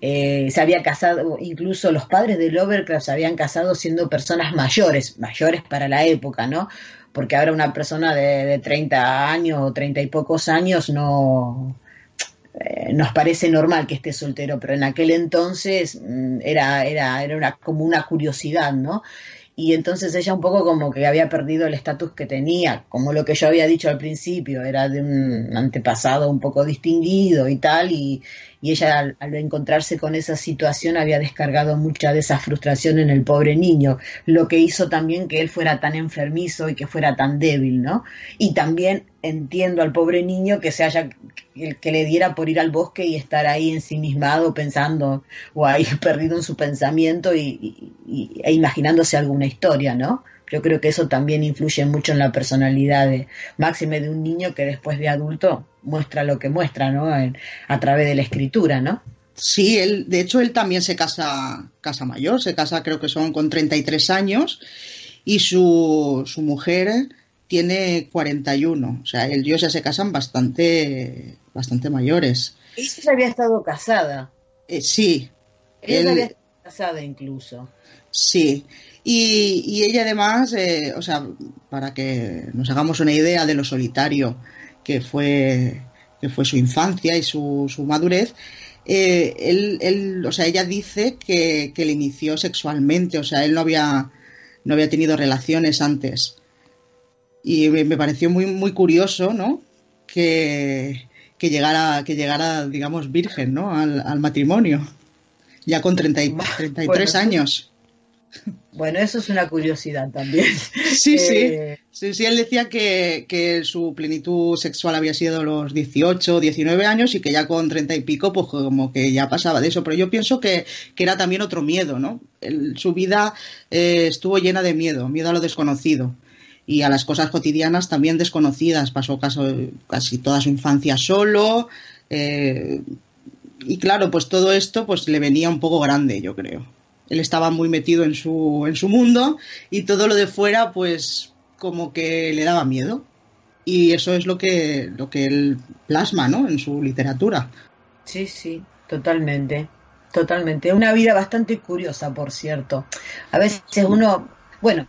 Eh, se había casado, incluso los padres de Lovecraft se habían casado siendo personas mayores, mayores para la época, ¿no? Porque ahora una persona de, de 30 años o 30 y pocos años no eh, nos parece normal que esté soltero, pero en aquel entonces mm, era, era, era una, como una curiosidad, ¿no? y entonces ella un poco como que había perdido el estatus que tenía, como lo que yo había dicho al principio, era de un antepasado un poco distinguido y tal, y, y ella al, encontrarse con esa situación había descargado mucha de esa frustración en el pobre niño, lo que hizo también que él fuera tan enfermizo y que fuera tan débil, ¿no? Y también entiendo al pobre niño que se haya que le diera por ir al bosque y estar ahí ensimismado pensando o ahí perdido en su pensamiento y, e imaginándose alguna historia, ¿no? Yo creo que eso también influye mucho en la personalidad de máxime de un niño que después de adulto muestra lo que muestra, ¿no? a través de la escritura, ¿no? Sí, él, de hecho, él también se casa, casa mayor, se casa creo que son con 33 años y su, su mujer tiene 41. O sea, ellos ya se casan bastante, bastante mayores. Ella había estado casada. Eh, sí. Ella había estado casada incluso. Sí. Y, ella además, eh, o sea, para que nos hagamos una idea de lo solitario que fue, que fue su infancia y su, su madurez, eh, él, o sea, ella dice que, que, le inició sexualmente, o sea, él no había, no había tenido relaciones antes. Y me, pareció muy, muy curioso, ¿no? Que, que, llegara, que llegara, digamos, virgen, ¿no? Al, matrimonio, ya con 30 y, 33 años. Bueno, eso es una curiosidad también. Sí, sí. Eh, sí, sí, él decía que, su plenitud sexual había sido los 18, 19 años y que ya con 30 y pico, pues como que ya pasaba de eso. Pero yo pienso que, era también otro miedo, ¿no? su vida eh, estuvo llena de miedo, miedo a lo desconocido y a las cosas cotidianas también desconocidas. Pasó casi toda su infancia solo. Eh, y claro, pues todo esto pues le venía un poco grande, yo creo él estaba muy metido en su, en su mundo y todo lo de fuera pues como que le daba miedo. Y eso es lo que, lo que él plasma, ¿no? En su literatura. Sí, sí, totalmente. Totalmente. Una vida bastante curiosa, por cierto. A veces uno, bueno,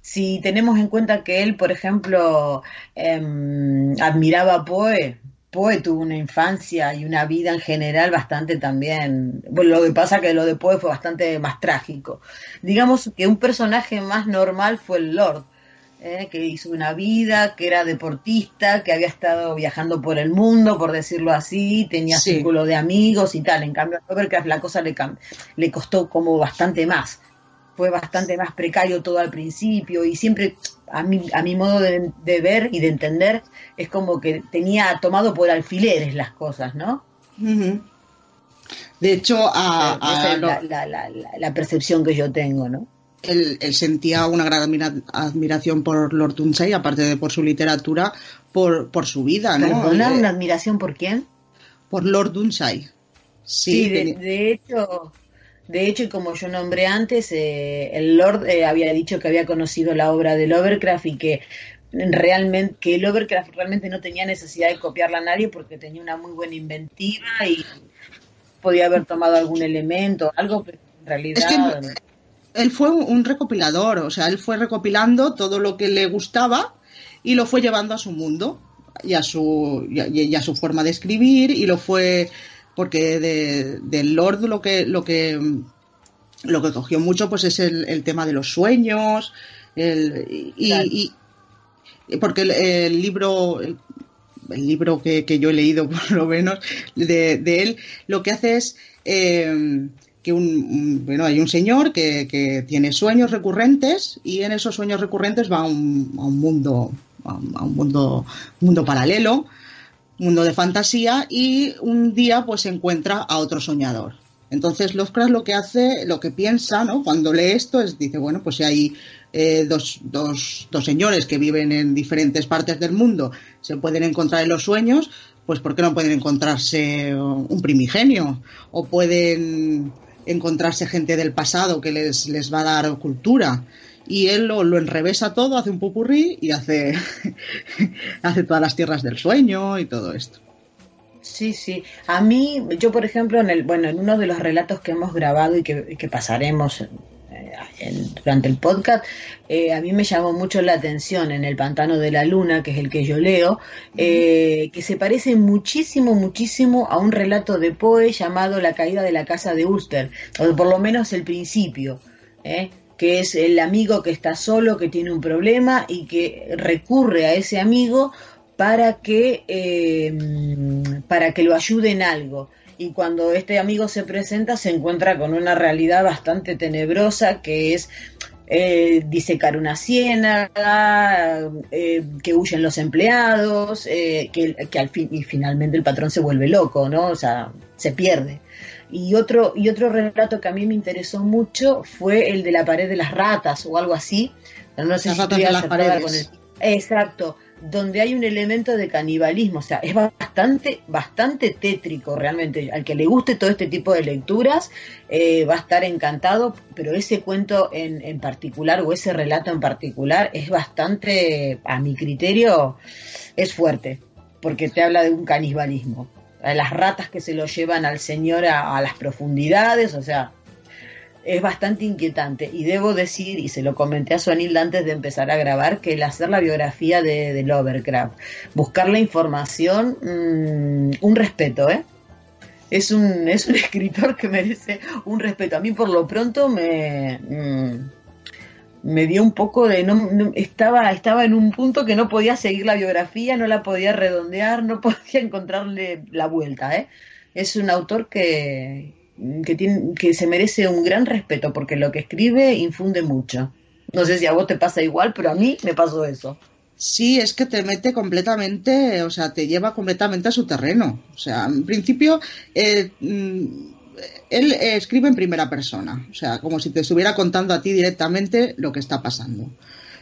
si tenemos en cuenta que él, por ejemplo, em, admiraba a Poe, Poe tuvo una infancia y una vida en general bastante también. Bueno, lo que pasa que lo de Poe fue bastante más trágico. Digamos que un personaje más normal fue el Lord, ¿eh? que hizo una vida, que era deportista, que había estado viajando por el mundo, por decirlo así, tenía círculo de amigos y tal. En cambio, a Lovecraft la cosa le, le costó como bastante más fue bastante más precario todo al principio y siempre a mi, a mi modo de, ver y de entender es como que tenía tomado por alfileres las cosas, ¿no? De hecho, a, es la, percepción que yo tengo, ¿no? Él, sentía una gran admiración por Lord Dunsay, aparte de por su literatura, por, por su vida, ¿no? ¿Perdona? ¿Una admiración por quién? Por Lord Dunsay. Sí, de, hecho, de hecho, y como yo nombré antes, eh, el Lord eh, había dicho que había conocido la obra de Lovecraft y que realmente que Lovecraft realmente no tenía necesidad de copiarla a nadie porque tenía una muy buena inventiva y podía haber tomado algún elemento, algo, pero en realidad... él fue un recopilador, o sea, él fue recopilando todo lo que le gustaba y lo fue llevando a su mundo y a su, y a su forma de escribir y lo fue porque de, del Lord lo que, lo que lo que cogió mucho pues es el, tema de los sueños y, porque el, libro el, libro que, yo he leído por lo menos de, él lo que hace es eh, que un, bueno hay un señor que, tiene sueños recurrentes y en esos sueños recurrentes va a un, a un mundo a un mundo mundo paralelo mundo de fantasía y un día pues encuentra a otro soñador. Entonces Lovecraft lo que hace, lo que piensa, ¿no? Cuando lee esto es, dice, bueno, pues si hay eh, dos, dos, dos señores que viven en diferentes partes del mundo, se pueden encontrar en los sueños, pues ¿por qué no pueden encontrarse un primigenio? O pueden encontrarse gente del pasado que les, les va a dar cultura y él lo, lo, enrevesa todo, hace un pupurrí y hace, hace todas las tierras del sueño y todo esto. Sí, sí. A mí, yo por ejemplo, en el, bueno, en uno de los relatos que hemos grabado y que, pasaremos durante el podcast, eh, a mí me llamó mucho la atención en El Pantano de la Luna, que es el que yo leo, eh, que se parece muchísimo, muchísimo a un relato de Poe llamado La caída de la casa de Ulster, o por lo menos el principio, ¿eh? Que es el amigo que está solo, que tiene un problema y que recurre a ese amigo para que, para que lo ayude en algo y cuando este amigo se presenta se encuentra con una realidad bastante tenebrosa que es eh, disecar una ciénaga, eh, que huyen los empleados, eh, que, al fin y finalmente el patrón se vuelve loco, ¿no? O sea, se pierde. Y otro, y otro relato que a mí me interesó mucho fue el de la pared de las ratas o algo así. No sé si estoy acertada con el... Exacto donde hay un elemento de canibalismo, o sea, es bastante, bastante tétrico realmente. Al que le guste todo este tipo de lecturas eh, va a estar encantado, pero ese cuento en, en, particular o ese relato en particular es bastante, a mi criterio, es fuerte, porque te habla de un canibalismo. Las ratas que se lo llevan al señor a las profundidades, o sea, es bastante inquietante y debo decir, y se lo comenté a Sonilda antes de empezar a grabar, que el hacer la biografía de, de buscar la información, mm, un respeto, ¿eh? Es un, es un escritor que merece un respeto. A mí por lo pronto me, mm, me dio un poco de... No, estaba, estaba en un punto que no podía seguir la biografía, no la podía redondear, no podía encontrarle la vuelta, ¿eh? Es un autor que, que, tiene, que se merece un gran respeto porque lo que escribe infunde mucho. No sé si a vos te pasa igual, pero a mí me pasó eso. Sí, es que te mete completamente, o sea, te lleva completamente a su terreno. O sea, en principio, eh, mm, él escribe en primera persona, o sea, como si te estuviera contando a ti directamente lo que está pasando.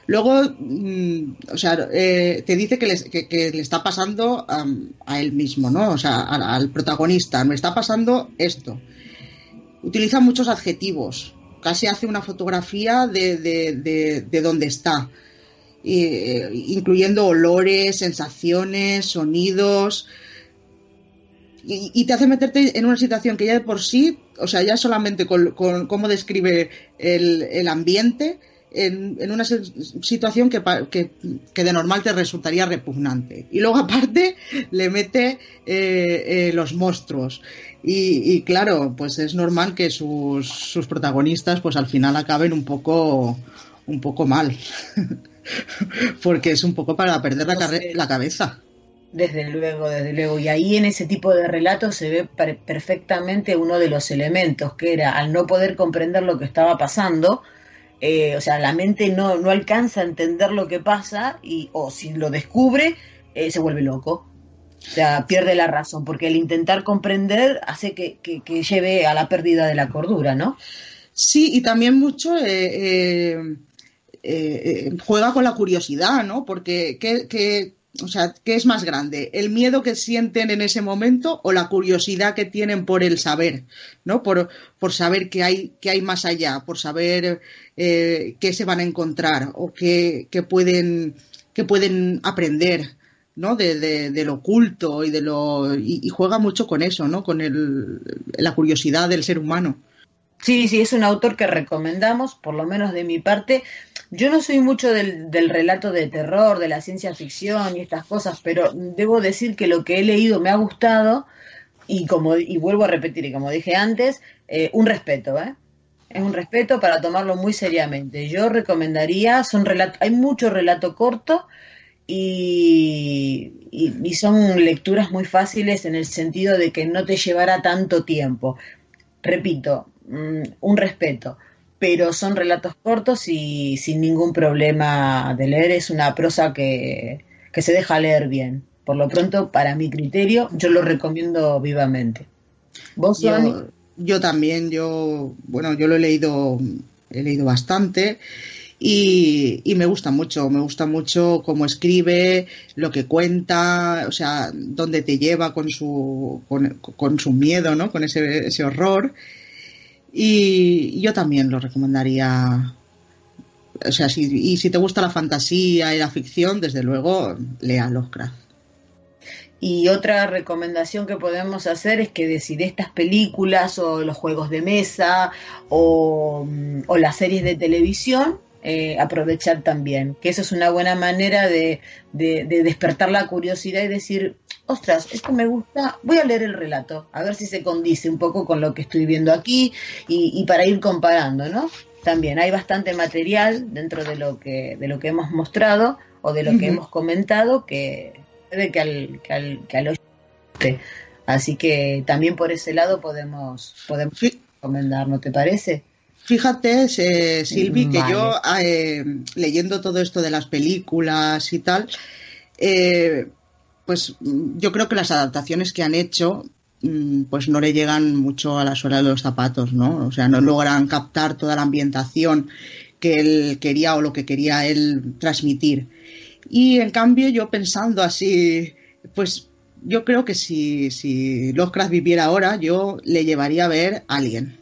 Luego, mm, o sea, eh, te dice que le, le está pasando a él mismo, ¿no? O sea, al, protagonista, me está pasando esto utiliza muchos adjetivos, casi hace una fotografía de, de, de, donde está, eh, incluyendo olores, sensaciones, sonidos, y, te hace meterte en una situación que ya de por sí, o sea, ya solamente con, con cómo describe el, el ambiente, en, una situación que, que, de normal te resultaría repugnante. Y luego aparte le mete eh, eh, los monstruos. Y, claro, pues es normal que sus, sus, protagonistas pues al final acaben un poco, un poco mal. Porque es un poco para perder la, la cabeza. Desde luego, desde luego. Y ahí en ese tipo de relatos se ve perfectamente uno de los elementos, que era al no poder comprender lo que estaba pasando, eh, o sea, la mente no, no alcanza a entender lo que pasa y, o si lo descubre, eh, se vuelve loco. O sea, pierde la razón, porque el intentar comprender hace que, que, lleve a la pérdida de la cordura, ¿no? Sí, y también mucho eh, juega con la curiosidad, ¿no? Porque ¿qué, o sea, ¿qué es más grande? ¿El miedo que sienten en ese momento o la curiosidad que tienen por el saber, ¿no? Por, por saber qué hay, qué hay más allá, por saber eh, qué se van a encontrar o qué, pueden, qué pueden aprender, ¿no? De, lo oculto y de lo. Y, juega mucho con eso, ¿no? Con el, la curiosidad del ser humano. Sí, sí, es un autor que recomendamos, por lo menos de mi parte. Yo no soy mucho del, relato de terror, de la ciencia ficción y estas cosas, pero debo decir que lo que he leído me ha gustado y como y vuelvo a repetir y como dije antes, eh, un respeto, ¿eh? Es un respeto para tomarlo muy seriamente. Yo recomendaría, son hay mucho relato corto y, y, son lecturas muy fáciles en el sentido de que no te llevará tanto tiempo. Repito, mm, un respeto pero son relatos cortos y sin ningún problema de leer. Es una prosa que, se deja leer bien. Por lo pronto, para mi criterio, yo lo recomiendo vivamente. ¿Vos, yo, yo también, yo, bueno, yo lo he leído, he leído bastante. Y, y, me gusta mucho, me gusta mucho cómo escribe, lo que cuenta, o sea, dónde te lleva con su, con, con su miedo, ¿no? Con ese, ese horror. Y yo también lo recomendaría. O sea, si, y si te gusta la fantasía y la ficción, desde luego, lea Lovecraft. Y otra recomendación que podemos hacer es que de estas películas o los juegos de mesa o, o las series de televisión, eh, aprovechar también, que eso es una buena manera de, de, despertar la curiosidad y decir, ostras, esto me gusta, voy a leer el relato, a ver si se condice un poco con lo que estoy viendo aquí y, y para ir comparando, ¿no? También hay bastante material dentro de lo que, de lo que hemos mostrado o de lo que hemos comentado que, de que al, que al, que al Así que también por ese lado podemos, podemos recomendar, ¿no te parece? Fíjate, eh, Silvi, que yo eh, leyendo todo esto de las películas y tal, eh, pues yo creo que las adaptaciones que han hecho mm, pues no le llegan mucho a la suela de los zapatos, ¿no? O sea, no logran captar toda la ambientación que él quería o lo que quería él transmitir. Y en cambio, yo pensando así, pues yo creo que si, si Lovecraft viviera ahora, yo le llevaría a ver Alien.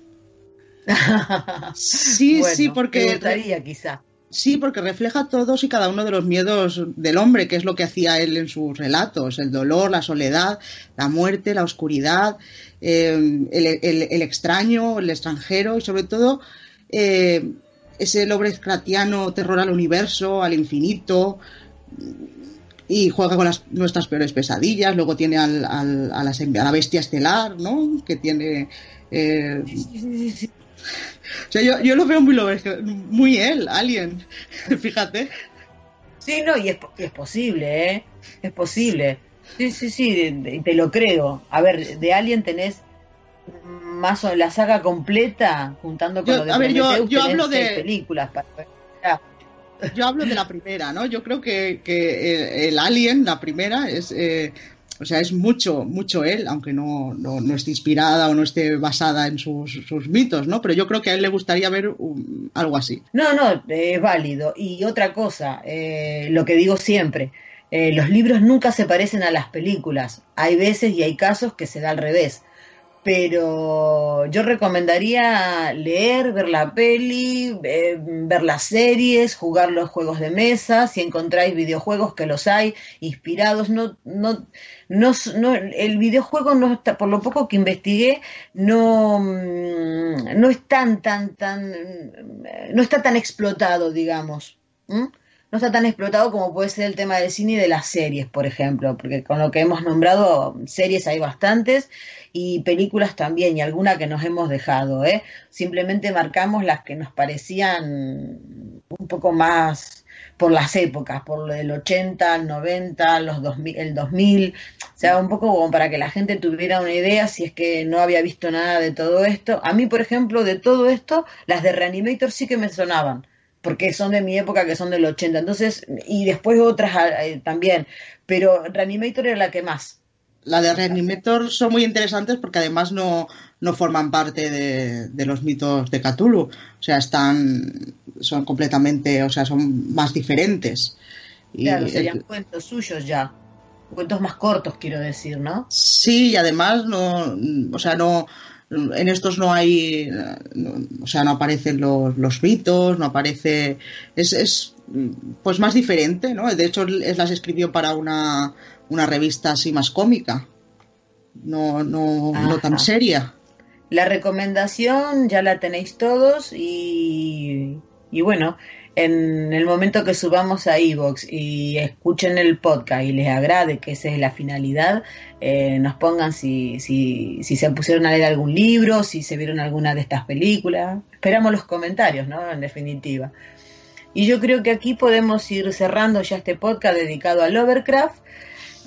sí, sí, porque. gustaría, quizá. Sí, porque refleja todos y cada uno de los miedos del hombre, que es lo que hacía él en sus relatos: el dolor, la soledad, la muerte, la oscuridad, eh, el, extraño, el extranjero y, sobre todo, eh, ese Lovecraftiano terror al universo, al infinito, y juega con las, nuestras peores pesadillas. Luego tiene al, a, la bestia estelar, ¿no? Que tiene. Eh, o sea, yo, yo, lo veo muy, muy él, Alien, fíjate. Sí, no, y es, es posible, ¿eh? Es posible. Sí, sí, sí, te lo creo. A ver, de Alien tenés más o la saga completa, juntando con lo de A ver, yo, yo hablo de películas. Para yo hablo de la primera, ¿no? Yo creo que, que el, Alien, la primera, es, eh, o sea, es mucho, mucho él, aunque no, no, esté inspirada o no esté basada en sus, sus, mitos, ¿no? Pero yo creo que a él le gustaría ver algo así. No, no, es válido. Y otra cosa, eh, lo que digo siempre, eh, los libros nunca se parecen a las películas. Hay veces y hay casos que se da al revés pero yo recomendaría leer, ver la peli, eh, ver las series, jugar los juegos de mesa, si encontráis videojuegos que los hay inspirados, no, no, no, no el videojuego no está, por lo poco que investigué, no, mm, no es tan, tan, tan, no está tan explotado, digamos. no está tan explotado como puede ser el tema del cine y de las series, por ejemplo, porque con lo que hemos nombrado, series hay bastantes y películas también, y alguna que nos hemos dejado, ¿eh? Simplemente marcamos las que nos parecían un poco más por las épocas, por el 80, el 90, los 2000, el 2000, o sea, un poco como para que la gente tuviera una idea si es que no había visto nada de todo esto. A mí, por ejemplo, de todo esto, las de Reanimator sí que me sonaban, porque son de mi época, que son del 80, entonces, y después otras eh, también, pero Reanimator era la que más la de Reanimator son muy interesantes porque además no, no forman parte de, los mitos de Cthulhu. O sea, están, son completamente, o sea, son más diferentes. Claro, serían cuentos suyos ya. Cuentos más cortos, quiero decir, ¿no? Sí, y además no, o sea, no, en estos no hay, o sea, no aparecen los, los mitos, no aparece, es, es, pues más diferente, ¿no? De hecho, es las escribió para una una revista así más cómica, no, no, no tan seria. La recomendación ya la tenéis todos y, y bueno, en el momento que subamos a Evox y escuchen el podcast y les agrade, que esa es la finalidad, eh, nos pongan si, si, si se pusieron a leer algún libro, si se vieron alguna de estas películas. Esperamos los comentarios, ¿no? En definitiva. Y yo creo que aquí podemos ir cerrando ya este podcast dedicado a Lovecraft.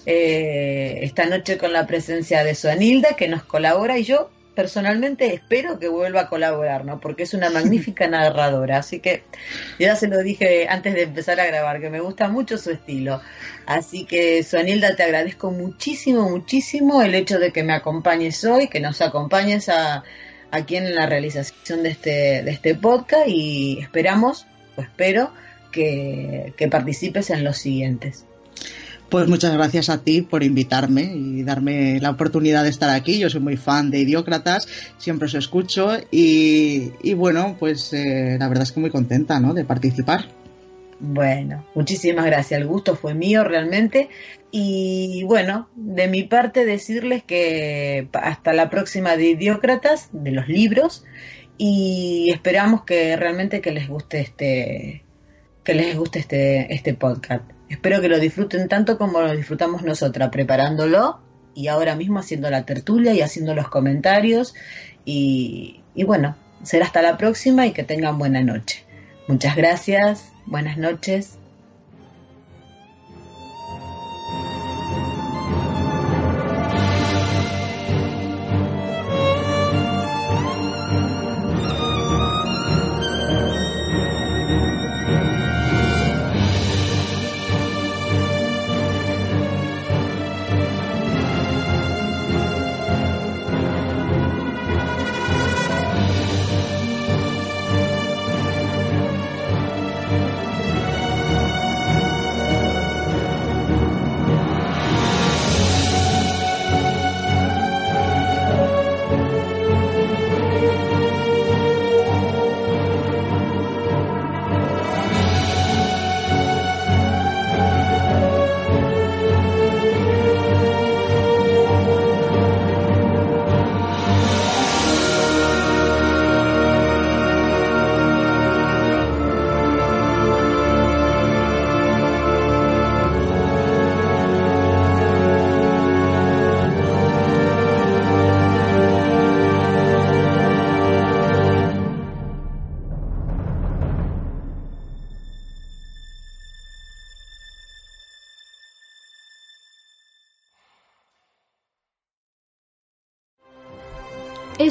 Eh, esta noche con la presencia de Suanilda, que nos colabora, y yo personalmente espero que vuelva a colaborar, ¿no? Porque es una magnífica narradora. Así que ya se lo dije antes de empezar a grabar, que me gusta mucho su estilo. Así que, Suanilda, te agradezco muchísimo, muchísimo el hecho de que me acompañes hoy, que nos acompañes a, aquí en la realización de este, de este podcast y esperamos, o espero, que, que participes en los siguientes. Pues muchas gracias a ti por invitarme y darme la oportunidad de estar aquí. Yo soy muy fan de Idiócratas, siempre os escucho y, bueno, pues eh, la verdad es que muy contenta ¿no? de participar. Bueno, muchísimas gracias. El gusto fue mío realmente. Y bueno, de mi parte decirles que hasta la próxima de Idiócratas, de los libros, y esperamos que realmente que les guste este que les guste este, este podcast. Espero que lo disfruten tanto como lo disfrutamos nosotras, preparándolo y ahora mismo haciendo la tertulia y haciendo los comentarios. Y, y bueno, será hasta la próxima y que tengan buena noche. Muchas gracias, buenas noches.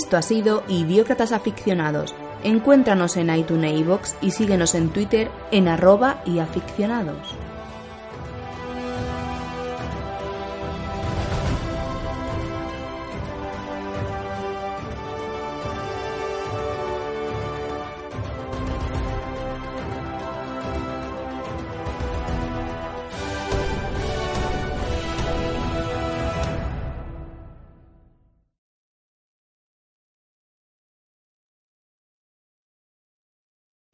Esto ha sido Idiócratas Aficionados. Encuéntranos en iTunes e iVoox y síguenos en Twitter en arroba y aficionados.